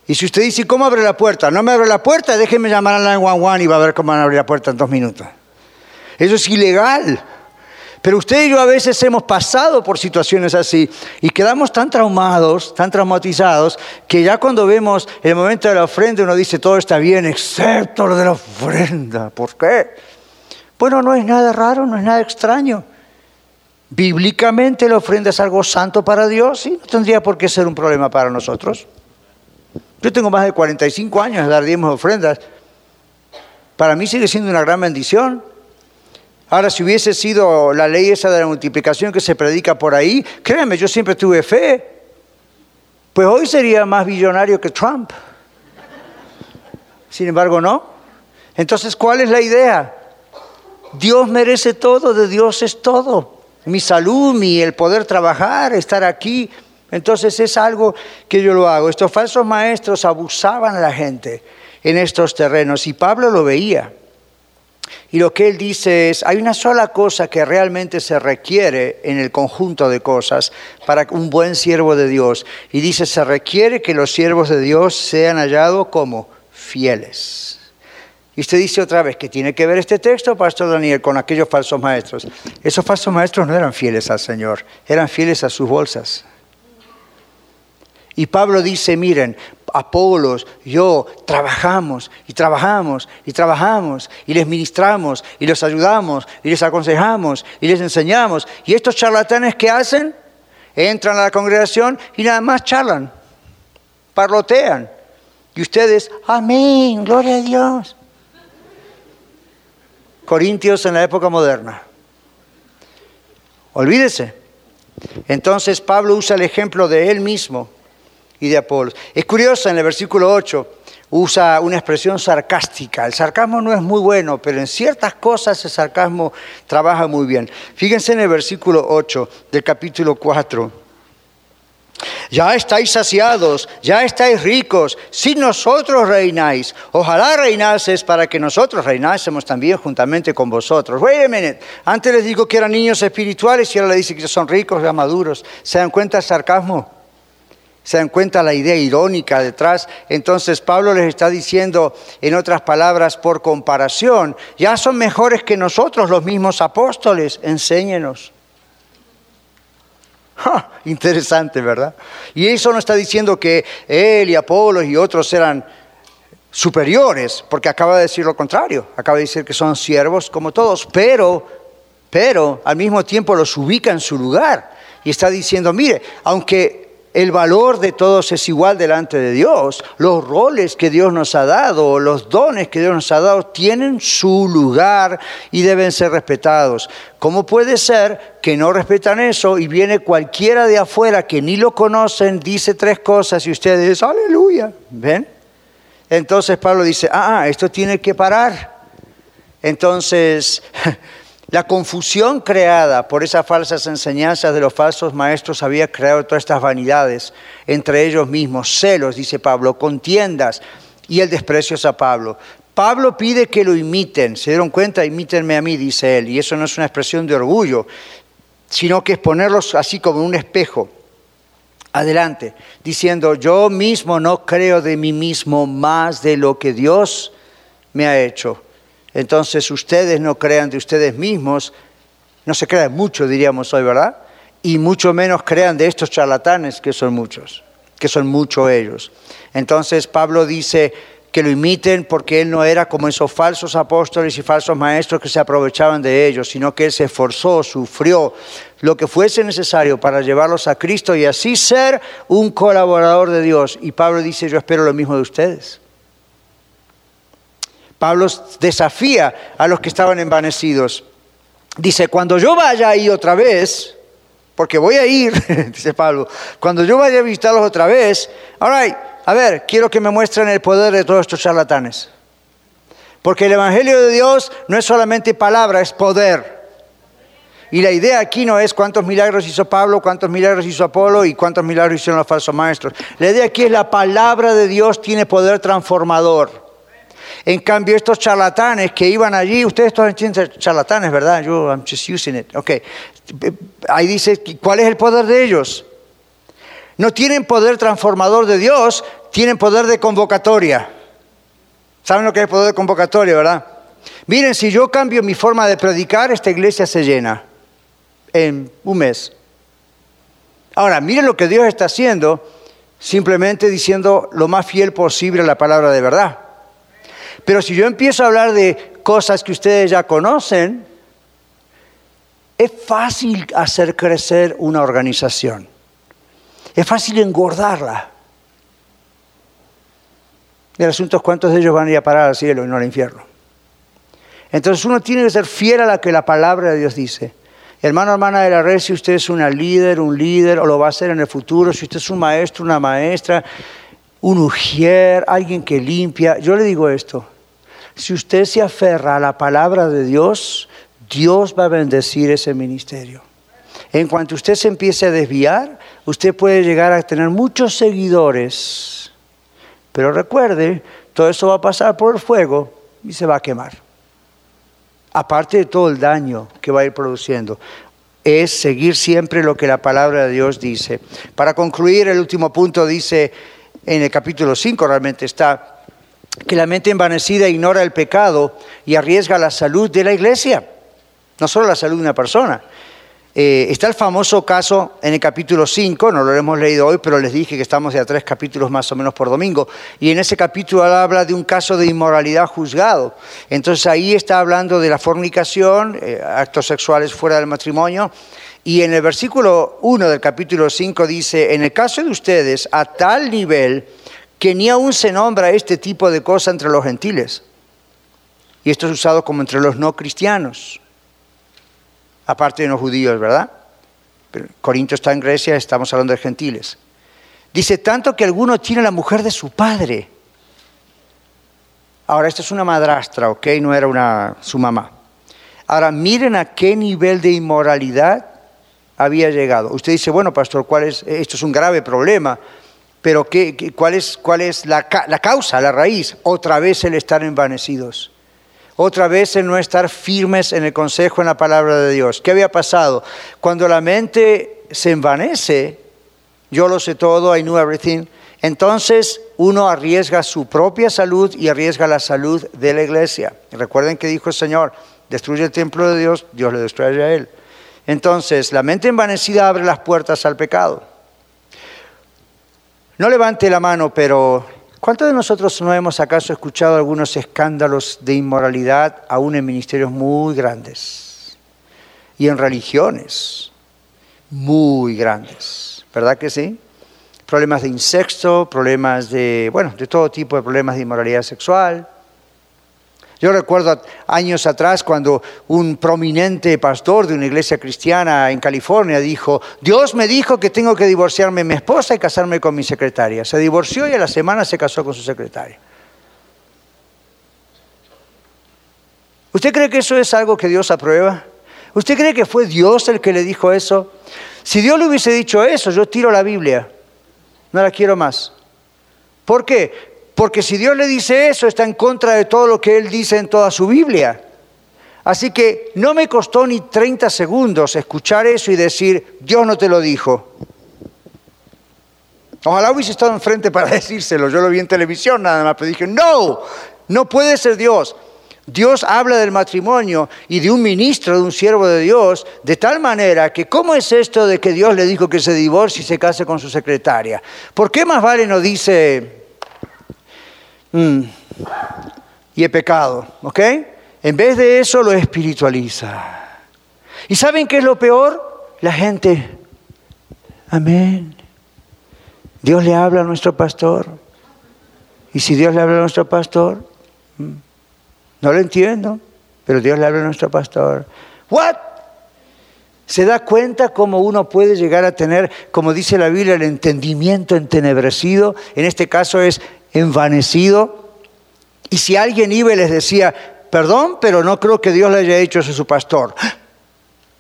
Y si usted dice, ¿cómo abre la puerta? No me abre la puerta, déjeme llamar a la 911 y va a ver cómo van a abrir la puerta en dos minutos. Eso es ilegal. Pero usted y yo a veces hemos pasado por situaciones así y quedamos tan traumados, tan traumatizados, que ya cuando vemos el momento de la ofrenda uno dice todo está bien, excepto lo de la ofrenda. ¿Por qué? Bueno, no es nada raro, no es nada extraño. Bíblicamente la ofrenda es algo santo para Dios y no tendría por qué ser un problema para nosotros. Yo tengo más de 45 años de dar diezmos ofrendas. Para mí sigue siendo una gran bendición. Ahora, si hubiese sido la ley esa de la multiplicación que se predica por ahí, créanme, yo siempre tuve fe. Pues hoy sería más billonario que Trump. Sin embargo, no. Entonces, ¿cuál es la idea? Dios merece todo, de Dios es todo. Mi salud, mi el poder trabajar, estar aquí. Entonces es algo que yo lo hago. Estos falsos maestros abusaban a la gente en estos terrenos y Pablo lo veía. Y lo que él dice es, hay una sola cosa que realmente se requiere en el conjunto de cosas para un buen siervo de Dios. Y dice, se requiere que los siervos de Dios sean hallados como fieles. Y usted dice otra vez, que tiene que ver este texto, Pastor Daniel, con aquellos falsos maestros? Esos falsos maestros no eran fieles al Señor, eran fieles a sus bolsas. Y Pablo dice, miren, Apolos, yo trabajamos y trabajamos y trabajamos y les ministramos y les ayudamos y les aconsejamos y les enseñamos. Y estos charlatanes que hacen, entran a la congregación y nada más charlan, parlotean. Y ustedes, amén, gloria a Dios. Corintios en la época moderna. Olvídese. Entonces Pablo usa el ejemplo de él mismo y de Apolos. Es curioso, en el versículo 8 usa una expresión sarcástica. El sarcasmo no es muy bueno, pero en ciertas cosas el sarcasmo trabaja muy bien. Fíjense en el versículo 8 del capítulo 4. Ya estáis saciados, ya estáis ricos, si nosotros reináis. Ojalá reinases para que nosotros reinásemos también juntamente con vosotros. Wait a minute. Antes les digo que eran niños espirituales y ahora le dice que son ricos, ya maduros. ¿Se dan cuenta del sarcasmo? Se dan cuenta la idea irónica detrás. Entonces Pablo les está diciendo, en otras palabras, por comparación, ya son mejores que nosotros los mismos apóstoles, enséñenos. interesante, ¿verdad? Y eso no está diciendo que él y Apolo y otros eran superiores, porque acaba de decir lo contrario, acaba de decir que son siervos como todos, pero, pero al mismo tiempo los ubica en su lugar y está diciendo, mire, aunque el valor de todos es igual delante de Dios. Los roles que Dios nos ha dado, los dones que Dios nos ha dado, tienen su lugar y deben ser respetados. ¿Cómo puede ser que no respetan eso y viene cualquiera de afuera que ni lo conocen, dice tres cosas y ustedes, aleluya? ¿Ven? Entonces Pablo dice, ah, ah esto tiene que parar. Entonces, La confusión creada por esas falsas enseñanzas de los falsos maestros había creado todas estas vanidades entre ellos mismos, celos, dice Pablo, contiendas y el desprecio a Pablo. Pablo pide que lo imiten, se dieron cuenta, imítenme a mí, dice él, y eso no es una expresión de orgullo, sino que es ponerlos así como un espejo, adelante, diciendo, yo mismo no creo de mí mismo más de lo que Dios me ha hecho entonces ustedes no crean de ustedes mismos, no se crean mucho, diríamos hoy, ¿verdad? Y mucho menos crean de estos charlatanes, que son muchos, que son muchos ellos. Entonces Pablo dice que lo imiten porque él no era como esos falsos apóstoles y falsos maestros que se aprovechaban de ellos, sino que él se esforzó, sufrió lo que fuese necesario para llevarlos a Cristo y así ser un colaborador de Dios. Y Pablo dice, yo espero lo mismo de ustedes. Pablo desafía a los que estaban envanecidos. Dice, cuando yo vaya ahí otra vez, porque voy a ir, dice Pablo, cuando yo vaya a visitarlos otra vez, ahora, a ver, quiero que me muestren el poder de todos estos charlatanes. Porque el Evangelio de Dios no es solamente palabra, es poder. Y la idea aquí no es cuántos milagros hizo Pablo, cuántos milagros hizo Apolo y cuántos milagros hicieron los falsos maestros. La idea aquí es la palabra de Dios tiene poder transformador. En cambio, estos charlatanes que iban allí, ustedes todos entienden charlatanes, ¿verdad? Yo, I'm just using it. Ok. Ahí dice, ¿cuál es el poder de ellos? No tienen poder transformador de Dios, tienen poder de convocatoria. ¿Saben lo que es poder de convocatoria, verdad? Miren, si yo cambio mi forma de predicar, esta iglesia se llena en un mes. Ahora, miren lo que Dios está haciendo, simplemente diciendo lo más fiel posible a la palabra de verdad. Pero si yo empiezo a hablar de cosas que ustedes ya conocen, es fácil hacer crecer una organización. Es fácil engordarla. El asunto es cuántos de ellos van a ir a parar al cielo y no al infierno. Entonces uno tiene que ser fiel a lo que la palabra de Dios dice. Hermano, hermana de la red, si usted es una líder, un líder, o lo va a ser en el futuro, si usted es un maestro, una maestra, un ujier, alguien que limpia, yo le digo esto, si usted se aferra a la palabra de Dios, Dios va a bendecir ese ministerio. En cuanto usted se empiece a desviar, usted puede llegar a tener muchos seguidores. Pero recuerde, todo eso va a pasar por el fuego y se va a quemar. Aparte de todo el daño que va a ir produciendo, es seguir siempre lo que la palabra de Dios dice. Para concluir, el último punto dice en el capítulo 5, realmente está, que la mente envanecida ignora el pecado y arriesga la salud de la iglesia, no solo la salud de una persona. Eh, está el famoso caso en el capítulo 5, no lo hemos leído hoy, pero les dije que estamos de a tres capítulos más o menos por domingo, y en ese capítulo habla de un caso de inmoralidad juzgado. Entonces ahí está hablando de la fornicación, eh, actos sexuales fuera del matrimonio, y en el versículo 1 del capítulo 5 dice, en el caso de ustedes, a tal nivel que ni aún se nombra este tipo de cosa entre los gentiles. Y esto es usado como entre los no cristianos, aparte de los judíos, ¿verdad? Pero Corinto está en Grecia, estamos hablando de gentiles. Dice, tanto que alguno tiene la mujer de su padre. Ahora, esta es una madrastra, ¿ok? No era una, su mamá. Ahora, miren a qué nivel de inmoralidad había llegado. Usted dice, bueno, pastor, ¿cuál es? Esto es un grave problema. Pero ¿qué, cuál es, cuál es la, la, causa, la raíz? Otra vez el estar envanecidos. Otra vez el no estar firmes en el consejo, en la palabra de Dios. ¿Qué había pasado? Cuando la mente se envanece, yo lo sé todo, I know everything, entonces uno arriesga su propia salud y arriesga la salud de la iglesia. Recuerden que dijo el Señor, destruye el templo de Dios, Dios le destruye a él. Entonces, la mente envanecida abre las puertas al pecado. No levante la mano, pero ¿cuántos de nosotros no hemos acaso escuchado algunos escándalos de inmoralidad aún en ministerios muy grandes y en religiones muy grandes? ¿Verdad que sí? problemas de insecto, problemas de, bueno, de todo tipo de problemas de inmoralidad sexual. Yo recuerdo años atrás cuando un prominente pastor de una iglesia cristiana en California dijo, Dios me dijo que tengo que divorciarme de mi esposa y casarme con mi secretaria. Se divorció y a la semana se casó con su secretaria. ¿Usted cree que eso es algo que Dios aprueba? ¿Usted cree que fue Dios el que le dijo eso? Si Dios le hubiese dicho eso, yo tiro la Biblia. No la quiero más. ¿Por qué? Porque si Dios le dice eso, está en contra de todo lo que Él dice en toda su Biblia. Así que no me costó ni 30 segundos escuchar eso y decir, Dios no te lo dijo. Ojalá hubiese estado enfrente para decírselo. Yo lo vi en televisión nada más, pero dije, no, no puede ser Dios. Dios habla del matrimonio y de un ministro, de un siervo de Dios, de tal manera que ¿cómo es esto de que Dios le dijo que se divorcie y se case con su secretaria? ¿Por qué más vale no dice, Mm. Y he pecado, ¿ok? En vez de eso lo espiritualiza. ¿Y saben qué es lo peor? La gente, amén. Dios le habla a nuestro pastor. Y si Dios le habla a nuestro pastor, mm, no lo entiendo, pero Dios le habla a nuestro pastor. ¿What? ¿Se da cuenta cómo uno puede llegar a tener, como dice la Biblia, el entendimiento entenebrecido? En este caso es envanecido. Y si alguien iba y les decía, perdón, pero no creo que Dios le haya hecho eso a su pastor.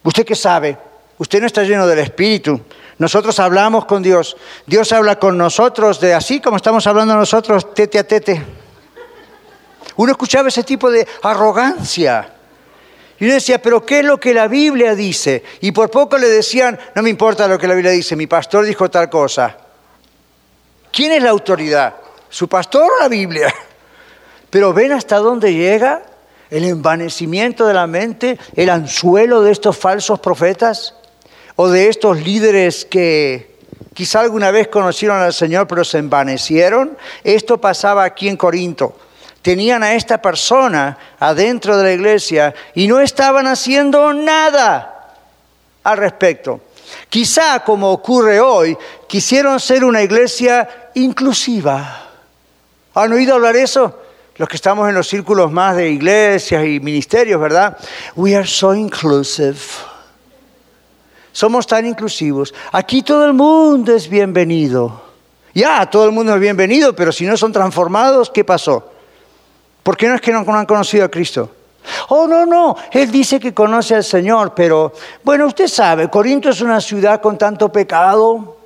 ¿Usted qué sabe? Usted no está lleno del Espíritu. Nosotros hablamos con Dios. Dios habla con nosotros de así como estamos hablando nosotros, tete a tete. Uno escuchaba ese tipo de arrogancia. Y uno decía, pero ¿qué es lo que la Biblia dice? Y por poco le decían, no me importa lo que la Biblia dice, mi pastor dijo tal cosa. ¿Quién es la autoridad? Su pastor la Biblia. Pero ven hasta dónde llega el envanecimiento de la mente, el anzuelo de estos falsos profetas o de estos líderes que quizá alguna vez conocieron al Señor pero se envanecieron. Esto pasaba aquí en Corinto. Tenían a esta persona adentro de la iglesia y no estaban haciendo nada al respecto. Quizá, como ocurre hoy, quisieron ser una iglesia inclusiva ¿Han oído hablar eso? Los que estamos en los círculos más de iglesias y ministerios, ¿verdad? We are so inclusive. Somos tan inclusivos. Aquí todo el mundo es bienvenido. Ya, todo el mundo es bienvenido, pero si no son transformados, ¿qué pasó? ¿Por qué no es que no han conocido a Cristo? Oh, no, no, Él dice que conoce al Señor, pero bueno, usted sabe, Corinto es una ciudad con tanto pecado,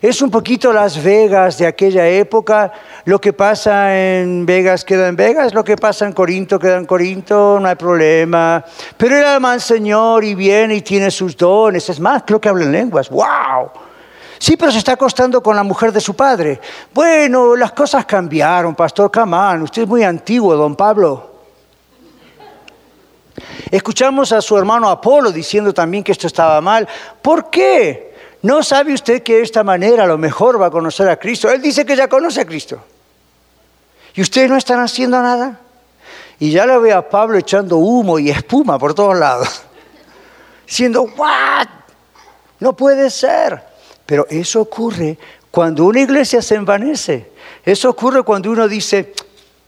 es un poquito Las Vegas de aquella época. Lo que pasa en Vegas queda en Vegas, lo que pasa en Corinto queda en Corinto, no hay problema. Pero él ama al Señor y viene y tiene sus dones. Es más, creo que habla en lenguas. ¡Wow! Sí, pero se está acostando con la mujer de su padre. Bueno, las cosas cambiaron, Pastor Camán. Usted es muy antiguo, don Pablo. Escuchamos a su hermano Apolo diciendo también que esto estaba mal. ¿Por qué? ¿No sabe usted que de esta manera a lo mejor va a conocer a Cristo? Él dice que ya conoce a Cristo. ¿Y ustedes no están haciendo nada? Y ya lo veo a Pablo echando humo y espuma por todos lados. Diciendo, ¿what? No puede ser. Pero eso ocurre cuando una iglesia se envanece. Eso ocurre cuando uno dice,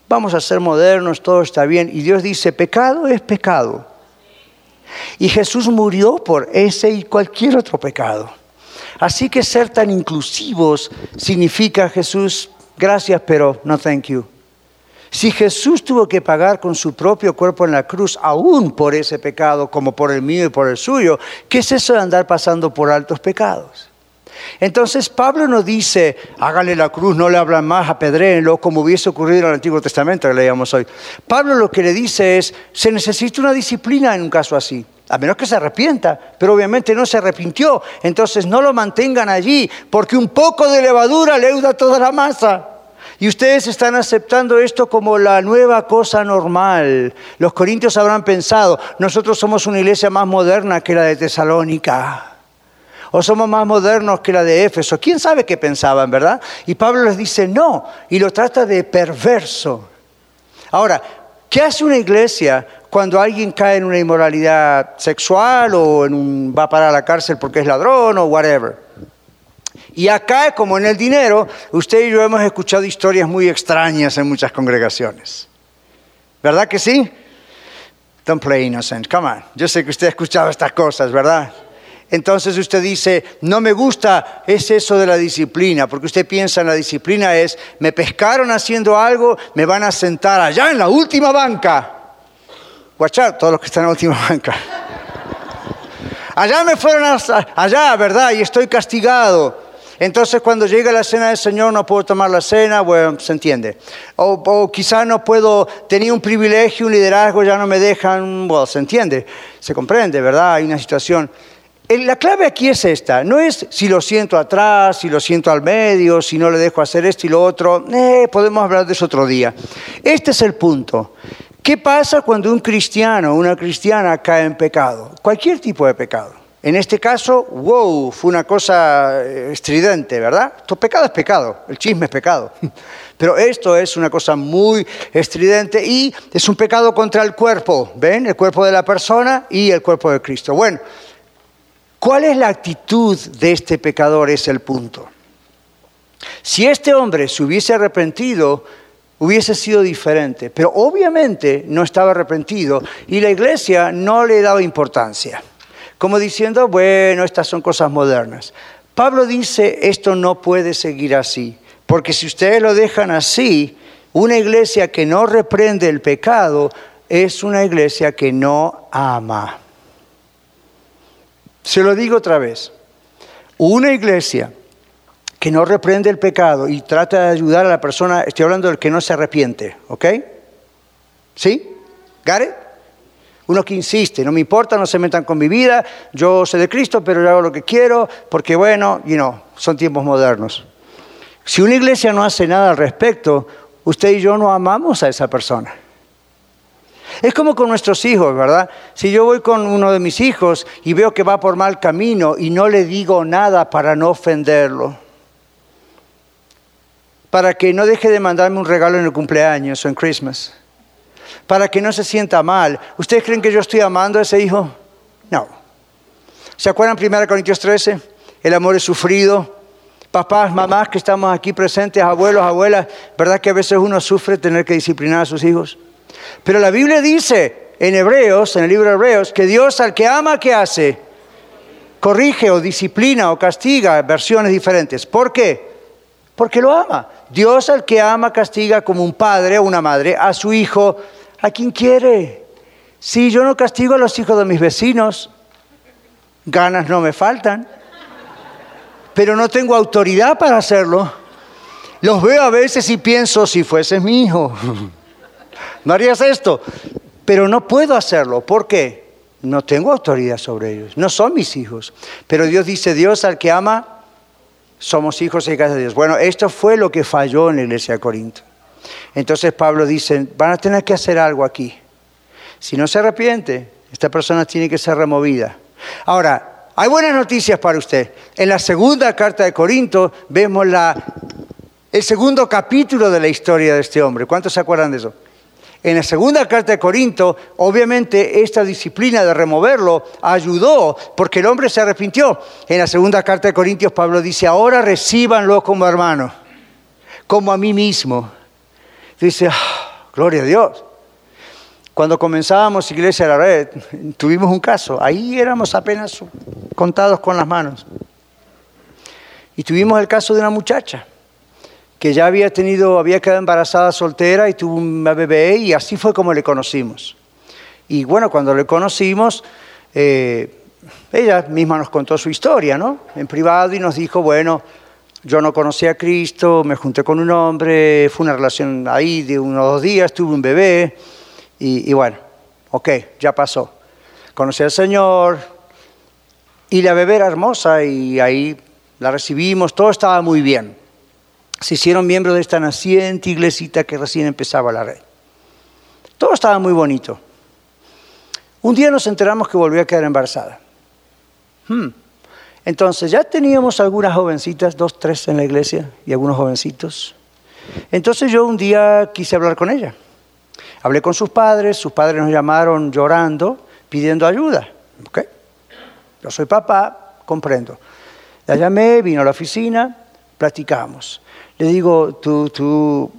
vamos a ser modernos, todo está bien. Y Dios dice, pecado es pecado. Y Jesús murió por ese y cualquier otro pecado. Así que ser tan inclusivos significa Jesús, gracias, pero no thank you. Si Jesús tuvo que pagar con su propio cuerpo en la cruz, aún por ese pecado, como por el mío y por el suyo, ¿qué es eso de andar pasando por altos pecados? Entonces Pablo nos dice, hágale la cruz, no le hablan más, apedréenlo, como hubiese ocurrido en el Antiguo Testamento que leíamos hoy. Pablo lo que le dice es, se necesita una disciplina en un caso así a menos que se arrepienta, pero obviamente no se arrepintió, entonces no lo mantengan allí, porque un poco de levadura leuda toda la masa. Y ustedes están aceptando esto como la nueva cosa normal. Los corintios habrán pensado, nosotros somos una iglesia más moderna que la de Tesalónica. O somos más modernos que la de Éfeso. ¿Quién sabe qué pensaban, verdad? Y Pablo les dice no, y lo trata de perverso. Ahora, ¿qué hace una iglesia cuando alguien cae en una inmoralidad sexual o un, va a parar a la cárcel porque es ladrón o whatever. Y acá, como en el dinero, usted y yo hemos escuchado historias muy extrañas en muchas congregaciones. ¿Verdad que sí? Don't play innocent, come on. Yo sé que usted ha escuchado estas cosas, ¿verdad? Entonces usted dice, no me gusta, es eso de la disciplina, porque usted piensa en la disciplina es, me pescaron haciendo algo, me van a sentar allá en la última banca. Out, todos los que están en la última banca. Allá me fueron allá, ¿verdad? Y estoy castigado. Entonces cuando llega la cena del Señor no puedo tomar la cena, bueno, se entiende. O, o quizá no puedo, tenía un privilegio, un liderazgo, ya no me dejan, bueno, se entiende, se comprende, ¿verdad? Hay una situación. La clave aquí es esta, no es si lo siento atrás, si lo siento al medio, si no le dejo hacer esto y lo otro, eh, podemos hablar de eso otro día. Este es el punto. ¿Qué pasa cuando un cristiano o una cristiana cae en pecado? Cualquier tipo de pecado. En este caso, wow, fue una cosa eh, estridente, ¿verdad? Todo pecado es pecado, el chisme es pecado. Pero esto es una cosa muy estridente y es un pecado contra el cuerpo, ¿ven? El cuerpo de la persona y el cuerpo de Cristo. Bueno, ¿Cuál es la actitud de este pecador? Es el punto. Si este hombre se hubiese arrepentido, hubiese sido diferente, pero obviamente no estaba arrepentido y la iglesia no le daba importancia, como diciendo, bueno, estas son cosas modernas. Pablo dice, esto no puede seguir así, porque si ustedes lo dejan así, una iglesia que no reprende el pecado es una iglesia que no ama. Se lo digo otra vez. Una iglesia que no reprende el pecado y trata de ayudar a la persona, estoy hablando del que no se arrepiente, ¿ok? ¿Sí? ¿Gare? Uno que insiste, no me importa, no se metan con mi vida, yo soy de Cristo, pero yo hago lo que quiero, porque bueno, y no, son tiempos modernos. Si una iglesia no hace nada al respecto, usted y yo no amamos a esa persona. Es como con nuestros hijos, ¿verdad? Si yo voy con uno de mis hijos y veo que va por mal camino y no le digo nada para no ofenderlo, para que no deje de mandarme un regalo en el cumpleaños o en Christmas, para que no se sienta mal. ¿Ustedes creen que yo estoy amando a ese hijo? No. ¿Se acuerdan 1 Corintios 13? El amor es sufrido. Papás, mamás que estamos aquí presentes, abuelos, abuelas, ¿verdad que a veces uno sufre tener que disciplinar a sus hijos? Pero la Biblia dice en Hebreos, en el libro de Hebreos, que Dios al que ama, ¿qué hace? Corrige o disciplina o castiga, versiones diferentes. ¿Por qué? Porque lo ama. Dios al que ama castiga como un padre o una madre a su hijo, a quien quiere. Si yo no castigo a los hijos de mis vecinos, ganas no me faltan, pero no tengo autoridad para hacerlo. Los veo a veces y pienso, si fuese mi hijo. no harías esto. Pero no puedo hacerlo. ¿Por qué? No tengo autoridad sobre ellos. No son mis hijos. Pero Dios dice, Dios al que ama, somos hijos y hijas de Dios. Bueno, esto fue lo que falló en la iglesia de Corinto. Entonces Pablo dice, van a tener que hacer algo aquí. Si no se arrepiente, esta persona tiene que ser removida. Ahora, hay buenas noticias para usted. En la segunda carta de Corinto vemos la, el segundo capítulo de la historia de este hombre. ¿Cuántos se acuerdan de eso? En la segunda carta de Corinto, obviamente esta disciplina de removerlo ayudó porque el hombre se arrepintió. En la segunda carta de Corintios Pablo dice, ahora recíbanlo como hermano, como a mí mismo. Dice, ah, gloria a Dios. Cuando comenzábamos Iglesia de la Red, tuvimos un caso. Ahí éramos apenas contados con las manos. Y tuvimos el caso de una muchacha que ya había tenido, había quedado embarazada soltera y tuvo un bebé y así fue como le conocimos. Y bueno, cuando le conocimos, eh, ella misma nos contó su historia, ¿no? En privado y nos dijo, bueno, yo no conocía a Cristo, me junté con un hombre, fue una relación ahí de unos dos días, tuve un bebé y, y bueno, ok, ya pasó. Conocí al Señor y la bebé era hermosa y ahí la recibimos, todo estaba muy bien se hicieron miembros de esta naciente iglesita que recién empezaba la red. Todo estaba muy bonito. Un día nos enteramos que volvió a quedar embarazada. Hmm. Entonces ya teníamos algunas jovencitas, dos, tres en la iglesia y algunos jovencitos. Entonces yo un día quise hablar con ella. Hablé con sus padres, sus padres nos llamaron llorando, pidiendo ayuda. ¿Okay? Yo soy papá, comprendo. La llamé, vino a la oficina, platicamos. Le digo, tú, tú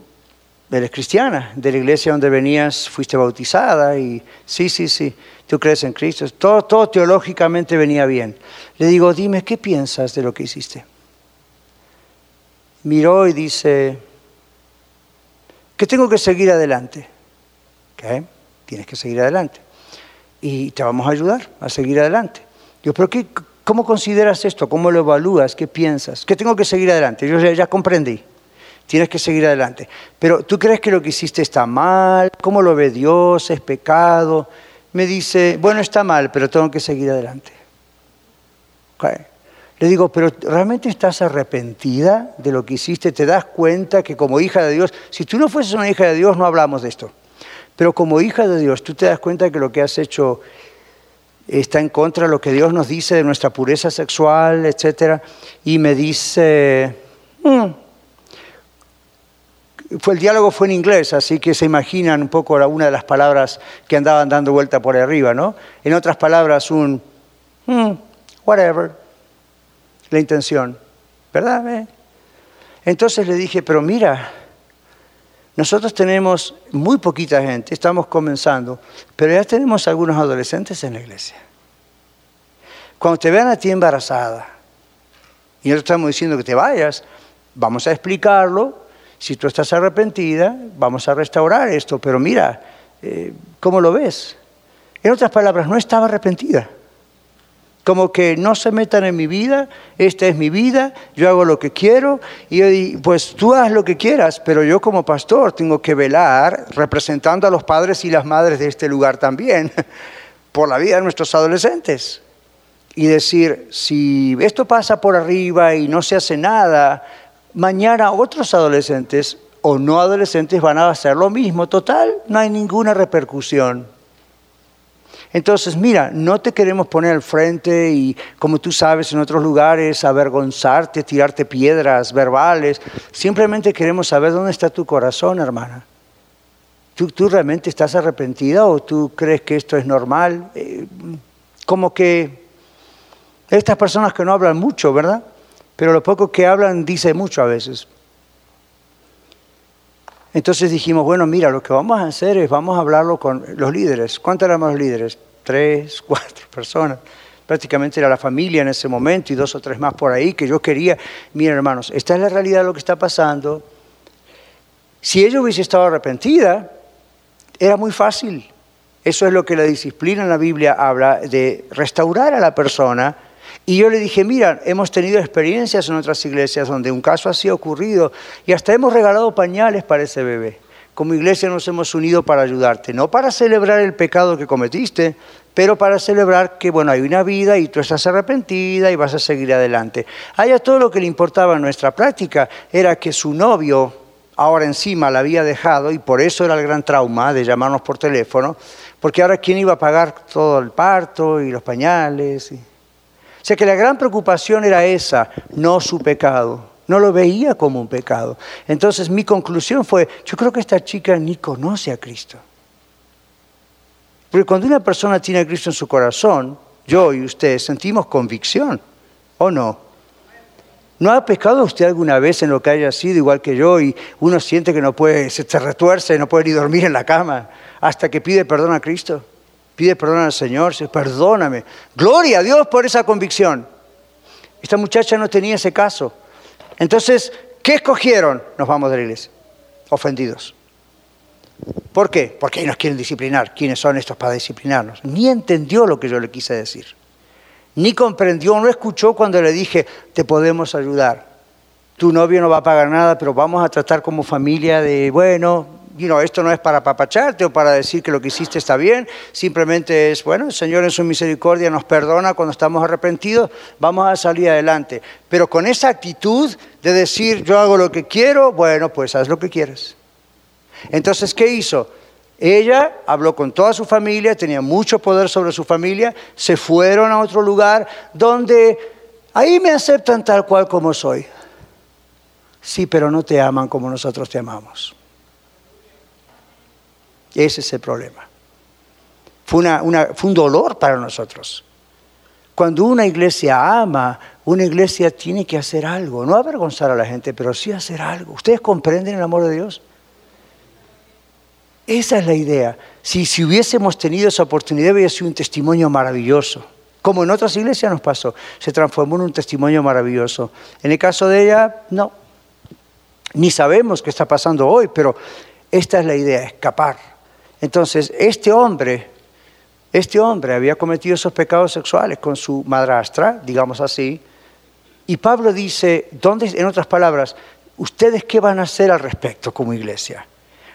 eres cristiana, de la iglesia donde venías fuiste bautizada y sí, sí, sí, tú crees en Cristo. Todo, todo teológicamente venía bien. Le digo, dime, ¿qué piensas de lo que hiciste? Miró y dice, que tengo que seguir adelante. ¿Qué? Tienes que seguir adelante. Y te vamos a ayudar a seguir adelante. Yo, pero qué, ¿cómo consideras esto? ¿Cómo lo evalúas? ¿Qué piensas? Que tengo que seguir adelante. Yo ya comprendí tienes que seguir adelante. Pero ¿tú crees que lo que hiciste está mal? ¿Cómo lo ve Dios? ¿Es pecado? Me dice, bueno, está mal, pero tengo que seguir adelante. Le digo, pero ¿realmente estás arrepentida de lo que hiciste? ¿Te das cuenta que como hija de Dios, si tú no fueses una hija de Dios, no hablamos de esto, pero como hija de Dios, tú te das cuenta que lo que has hecho está en contra de lo que Dios nos dice de nuestra pureza sexual, etcétera? Y me dice, mm, fue, el diálogo fue en inglés, así que se imaginan un poco una de las palabras que andaban dando vuelta por arriba, ¿no? En otras palabras, un hmm, whatever, la intención, ¿verdad? ¿Eh? Entonces le dije, pero mira, nosotros tenemos muy poquita gente, estamos comenzando, pero ya tenemos algunos adolescentes en la iglesia. Cuando te vean a ti embarazada, y nosotros estamos diciendo que te vayas, vamos a explicarlo, si tú estás arrepentida, vamos a restaurar esto, pero mira, eh, ¿cómo lo ves? En otras palabras, no estaba arrepentida. Como que no se metan en mi vida, esta es mi vida, yo hago lo que quiero, y pues tú haz lo que quieras, pero yo como pastor tengo que velar, representando a los padres y las madres de este lugar también, por la vida de nuestros adolescentes. Y decir, si esto pasa por arriba y no se hace nada, mañana otros adolescentes o no adolescentes van a hacer lo mismo. Total, no hay ninguna repercusión. Entonces, mira, no te queremos poner al frente y, como tú sabes, en otros lugares, avergonzarte, tirarte piedras verbales. Simplemente queremos saber dónde está tu corazón, hermana. ¿Tú, realmente estás arrepentida o tú crees que esto es normal? Eh, como que estas personas que no hablan mucho, ¿verdad? Pero lo poco que hablan dice mucho a veces. Entonces dijimos, bueno, mira, lo que vamos a hacer es, vamos a hablarlo con los líderes. ¿Cuántos éramos los líderes? Tres, cuatro personas. Prácticamente era la familia en ese momento y dos o tres más por ahí que yo quería. Miren, hermanos, esta es la realidad de lo que está pasando. Si ella hubiese estado arrepentida, era muy fácil. Eso es lo que la disciplina en la Biblia habla de restaurar a la persona y yo le dije, mira, hemos tenido experiencias en otras iglesias donde un caso así ha ocurrido y hasta hemos regalado pañales para ese bebé. Como iglesia nos hemos unido para ayudarte, no para celebrar el pecado que cometiste, pero para celebrar que, bueno, hay una vida y tú estás arrepentida y vas a seguir adelante. A ella todo lo que le importaba en nuestra práctica era que su novio ahora encima la había dejado y por eso era el gran trauma de llamarnos por teléfono, porque ahora quién iba a pagar todo el parto y los pañales. O sea que la gran preocupación era esa, no su pecado. No lo veía como un pecado. Entonces mi conclusión fue, yo creo que esta chica ni conoce a Cristo. Porque cuando una persona tiene a Cristo en su corazón, yo y usted sentimos convicción, ¿o no? ¿No ha pecado usted alguna vez en lo que haya sido igual que yo y uno siente que no puede, se retuerce, no puede ni dormir en la cama hasta que pide perdón a Cristo? Pide perdón al Señor, dice, perdóname. Gloria a Dios por esa convicción. Esta muchacha no tenía ese caso. Entonces, ¿qué escogieron? Nos vamos de la iglesia, ofendidos. ¿Por qué? Porque ellos nos quieren disciplinar. ¿Quiénes son estos para disciplinarnos? Ni entendió lo que yo le quise decir. Ni comprendió, no escuchó cuando le dije, te podemos ayudar. Tu novio no va a pagar nada, pero vamos a tratar como familia de, bueno, esto no es para papacharte o para decir que lo que hiciste está bien, simplemente es, bueno, el Señor en su misericordia nos perdona cuando estamos arrepentidos, vamos a salir adelante. Pero con esa actitud de decir, yo hago lo que quiero, bueno, pues haz lo que quieres. Entonces, ¿qué hizo? Ella habló con toda su familia, tenía mucho poder sobre su familia, se fueron a otro lugar donde ahí me aceptan tal cual como soy. Sí, pero no te aman como nosotros te amamos. Ese es el problema. Fue, un dolor para nosotros. Cuando una iglesia ama, una iglesia tiene que hacer algo, no avergonzar a la gente, pero sí hacer algo. ¿Ustedes comprenden el amor de Dios? Esa es la idea. Si, hubiésemos tenido esa oportunidad, hubiera sido un testimonio maravilloso. Como en otras iglesias nos pasó, se transformó en un testimonio maravilloso. En el caso de ella, no. Ni sabemos qué está pasando hoy, pero esta es la idea, escapar. Entonces, este hombre, este hombre había cometido esos pecados sexuales con su madrastra, digamos así, y Pablo dice, ¿dónde, en otras palabras, ustedes qué van a hacer al respecto como iglesia?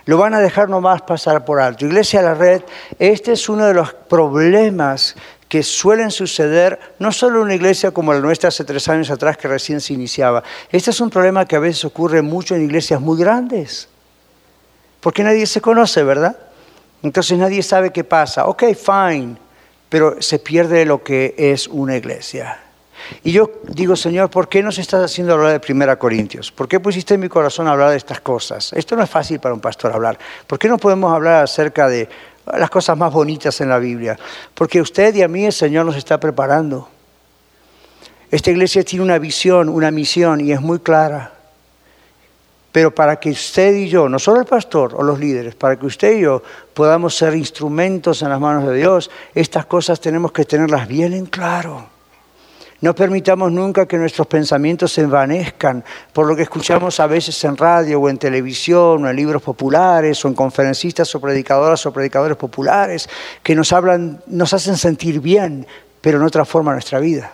Lo van a dejar nomás pasar por alto. Iglesia de la Red, este es uno de los problemas que suelen suceder no solo en una iglesia como la nuestra hace tres años atrás que recién se iniciaba. Este es un problema que a veces ocurre mucho en iglesias muy grandes, porque nadie se conoce, ¿verdad? Entonces nadie sabe qué pasa. Ok, fine, pero se pierde lo que es una iglesia. Y yo digo, Señor, ¿por qué nos estás haciendo hablar de Primera Corintios? ¿Por qué pusiste en mi corazón hablar de estas cosas? Esto no es fácil para un pastor hablar. ¿Por qué no podemos hablar acerca de las cosas más bonitas en la Biblia? Porque usted y a mí el Señor nos está preparando. Esta iglesia tiene una visión, una misión y es muy clara. Pero para que usted y yo, no solo el pastor o los líderes, para que usted y yo podamos ser instrumentos en las manos de Dios, estas cosas tenemos que tenerlas bien en claro. No permitamos nunca que nuestros pensamientos se envanezcan por lo que escuchamos a veces en radio o en televisión o en libros populares o en conferencistas o predicadoras o predicadores populares que nos hablan, nos hacen sentir bien, pero no transforman nuestra vida.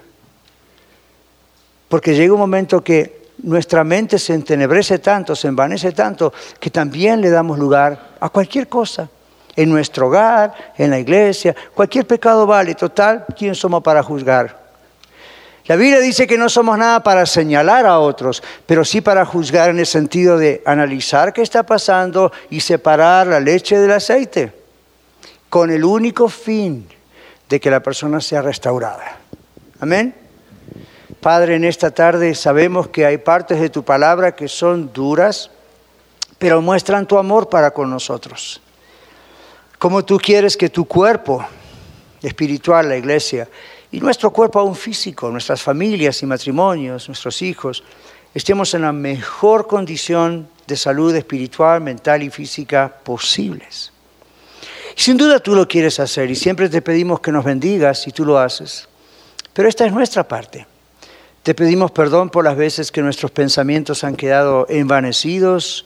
Porque llega un momento que nuestra mente se entenebrece tanto, se envanece tanto, que también le damos lugar a cualquier cosa. En nuestro hogar, en la iglesia, cualquier pecado vale. Total, ¿quién somos para juzgar? La Biblia dice que no somos nada para señalar a otros, pero sí para juzgar en el sentido de analizar qué está pasando y separar la leche del aceite, con el único fin de que la persona sea restaurada. Amén. Padre, en esta tarde sabemos que hay partes de tu palabra que son duras, pero muestran tu amor para con nosotros. Como tú quieres que tu cuerpo espiritual, la iglesia, y nuestro cuerpo aún físico, nuestras familias y matrimonios, nuestros hijos, estemos en la mejor condición de salud espiritual, mental y física posibles. sin duda tú lo quieres hacer y siempre te pedimos que nos bendigas y tú lo haces. Pero esta es nuestra parte. Te pedimos perdón por las veces que nuestros pensamientos han quedado envanecidos,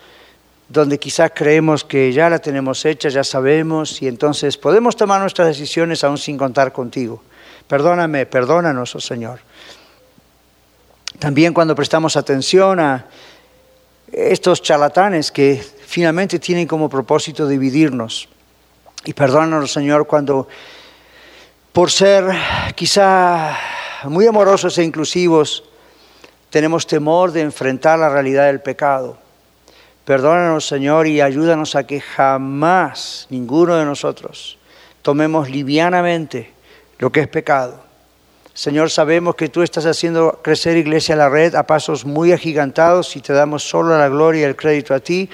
donde quizás creemos que ya la tenemos hecha, ya sabemos, y entonces podemos tomar nuestras decisiones aún sin contar contigo. Perdóname, perdónanos, oh Señor. También cuando prestamos atención a estos charlatanes que finalmente tienen como propósito dividirnos. Y perdónanos, Señor, cuando por ser quizá muy amorosos e inclusivos, tenemos temor de enfrentar la realidad del pecado. Perdónanos, Señor, y ayúdanos a que jamás ninguno de nosotros tomemos livianamente lo que es pecado. Señor, sabemos que tú estás haciendo crecer Iglesia a la Red a pasos muy agigantados y te damos solo la gloria y el crédito a ti,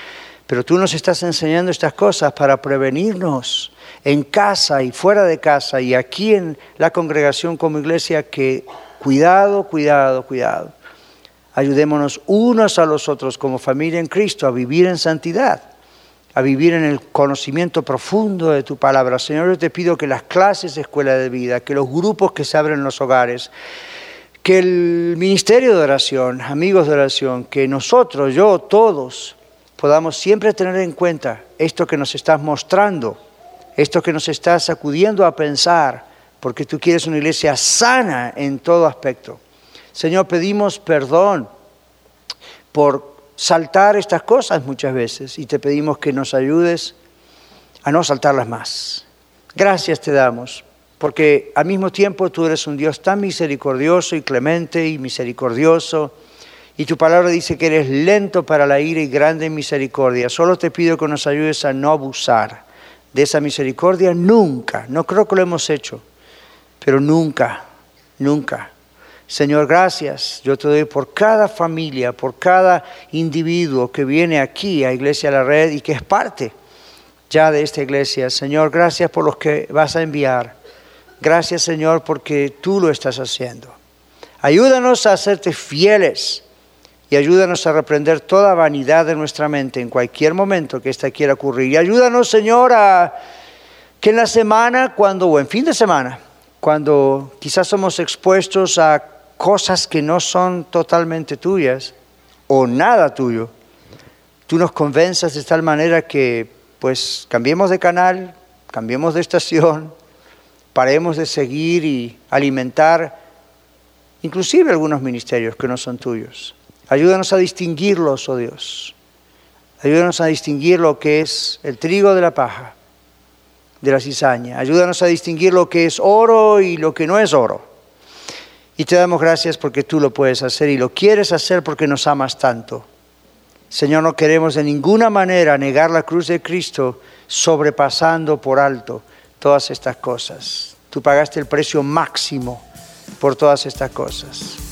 pero tú nos estás enseñando estas cosas para prevenirnos en casa y fuera de casa y aquí en la congregación como iglesia que cuidado, cuidado, cuidado. Ayudémonos unos a los otros como familia en Cristo a vivir en santidad a vivir en el conocimiento profundo de tu palabra. Señor, yo te pido que las clases de escuela de vida, que los grupos que se abren en los hogares, que el ministerio de oración, amigos de oración, que nosotros, yo, todos, podamos siempre tener en cuenta esto que nos estás mostrando, esto que nos estás sacudiendo a pensar, porque tú quieres una iglesia sana en todo aspecto. Señor, pedimos perdón por saltar estas cosas muchas veces y te pedimos que nos ayudes a no saltarlas más. Gracias te damos, porque al mismo tiempo tú eres un Dios tan misericordioso y clemente y misericordioso, y tu palabra dice que eres lento para la ira y grande en misericordia. Solo te pido que nos ayudes a no abusar de esa misericordia nunca. No creo que lo hemos hecho, pero nunca, nunca Señor, gracias. Yo te doy por cada familia, por cada individuo que viene aquí a Iglesia La Red y que es parte ya de esta iglesia. Señor, gracias por los que vas a enviar. Gracias Señor porque tú lo estás haciendo. Ayúdanos a hacerte fieles y ayúdanos a reprender toda vanidad de nuestra mente en cualquier momento que ésta quiera ocurrir. Y ayúdanos Señor a que en la semana, cuando, o en fin de semana, cuando quizás somos expuestos a cosas que no son totalmente tuyas o nada tuyo, tú nos convenzas de tal manera que pues cambiemos de canal, cambiemos de estación, paremos de seguir y alimentar inclusive algunos ministerios que no son tuyos. Ayúdanos a distinguirlos, oh Dios. Ayúdanos a distinguir lo que es el trigo de la paja, de la cizaña. Ayúdanos a distinguir lo que es oro y lo que no es oro. Y te damos gracias porque tú lo puedes hacer y lo quieres hacer porque nos amas tanto. Señor, no queremos de ninguna manera negar la cruz de Cristo sobrepasando por alto todas estas cosas. Tú pagaste el precio máximo por todas estas cosas.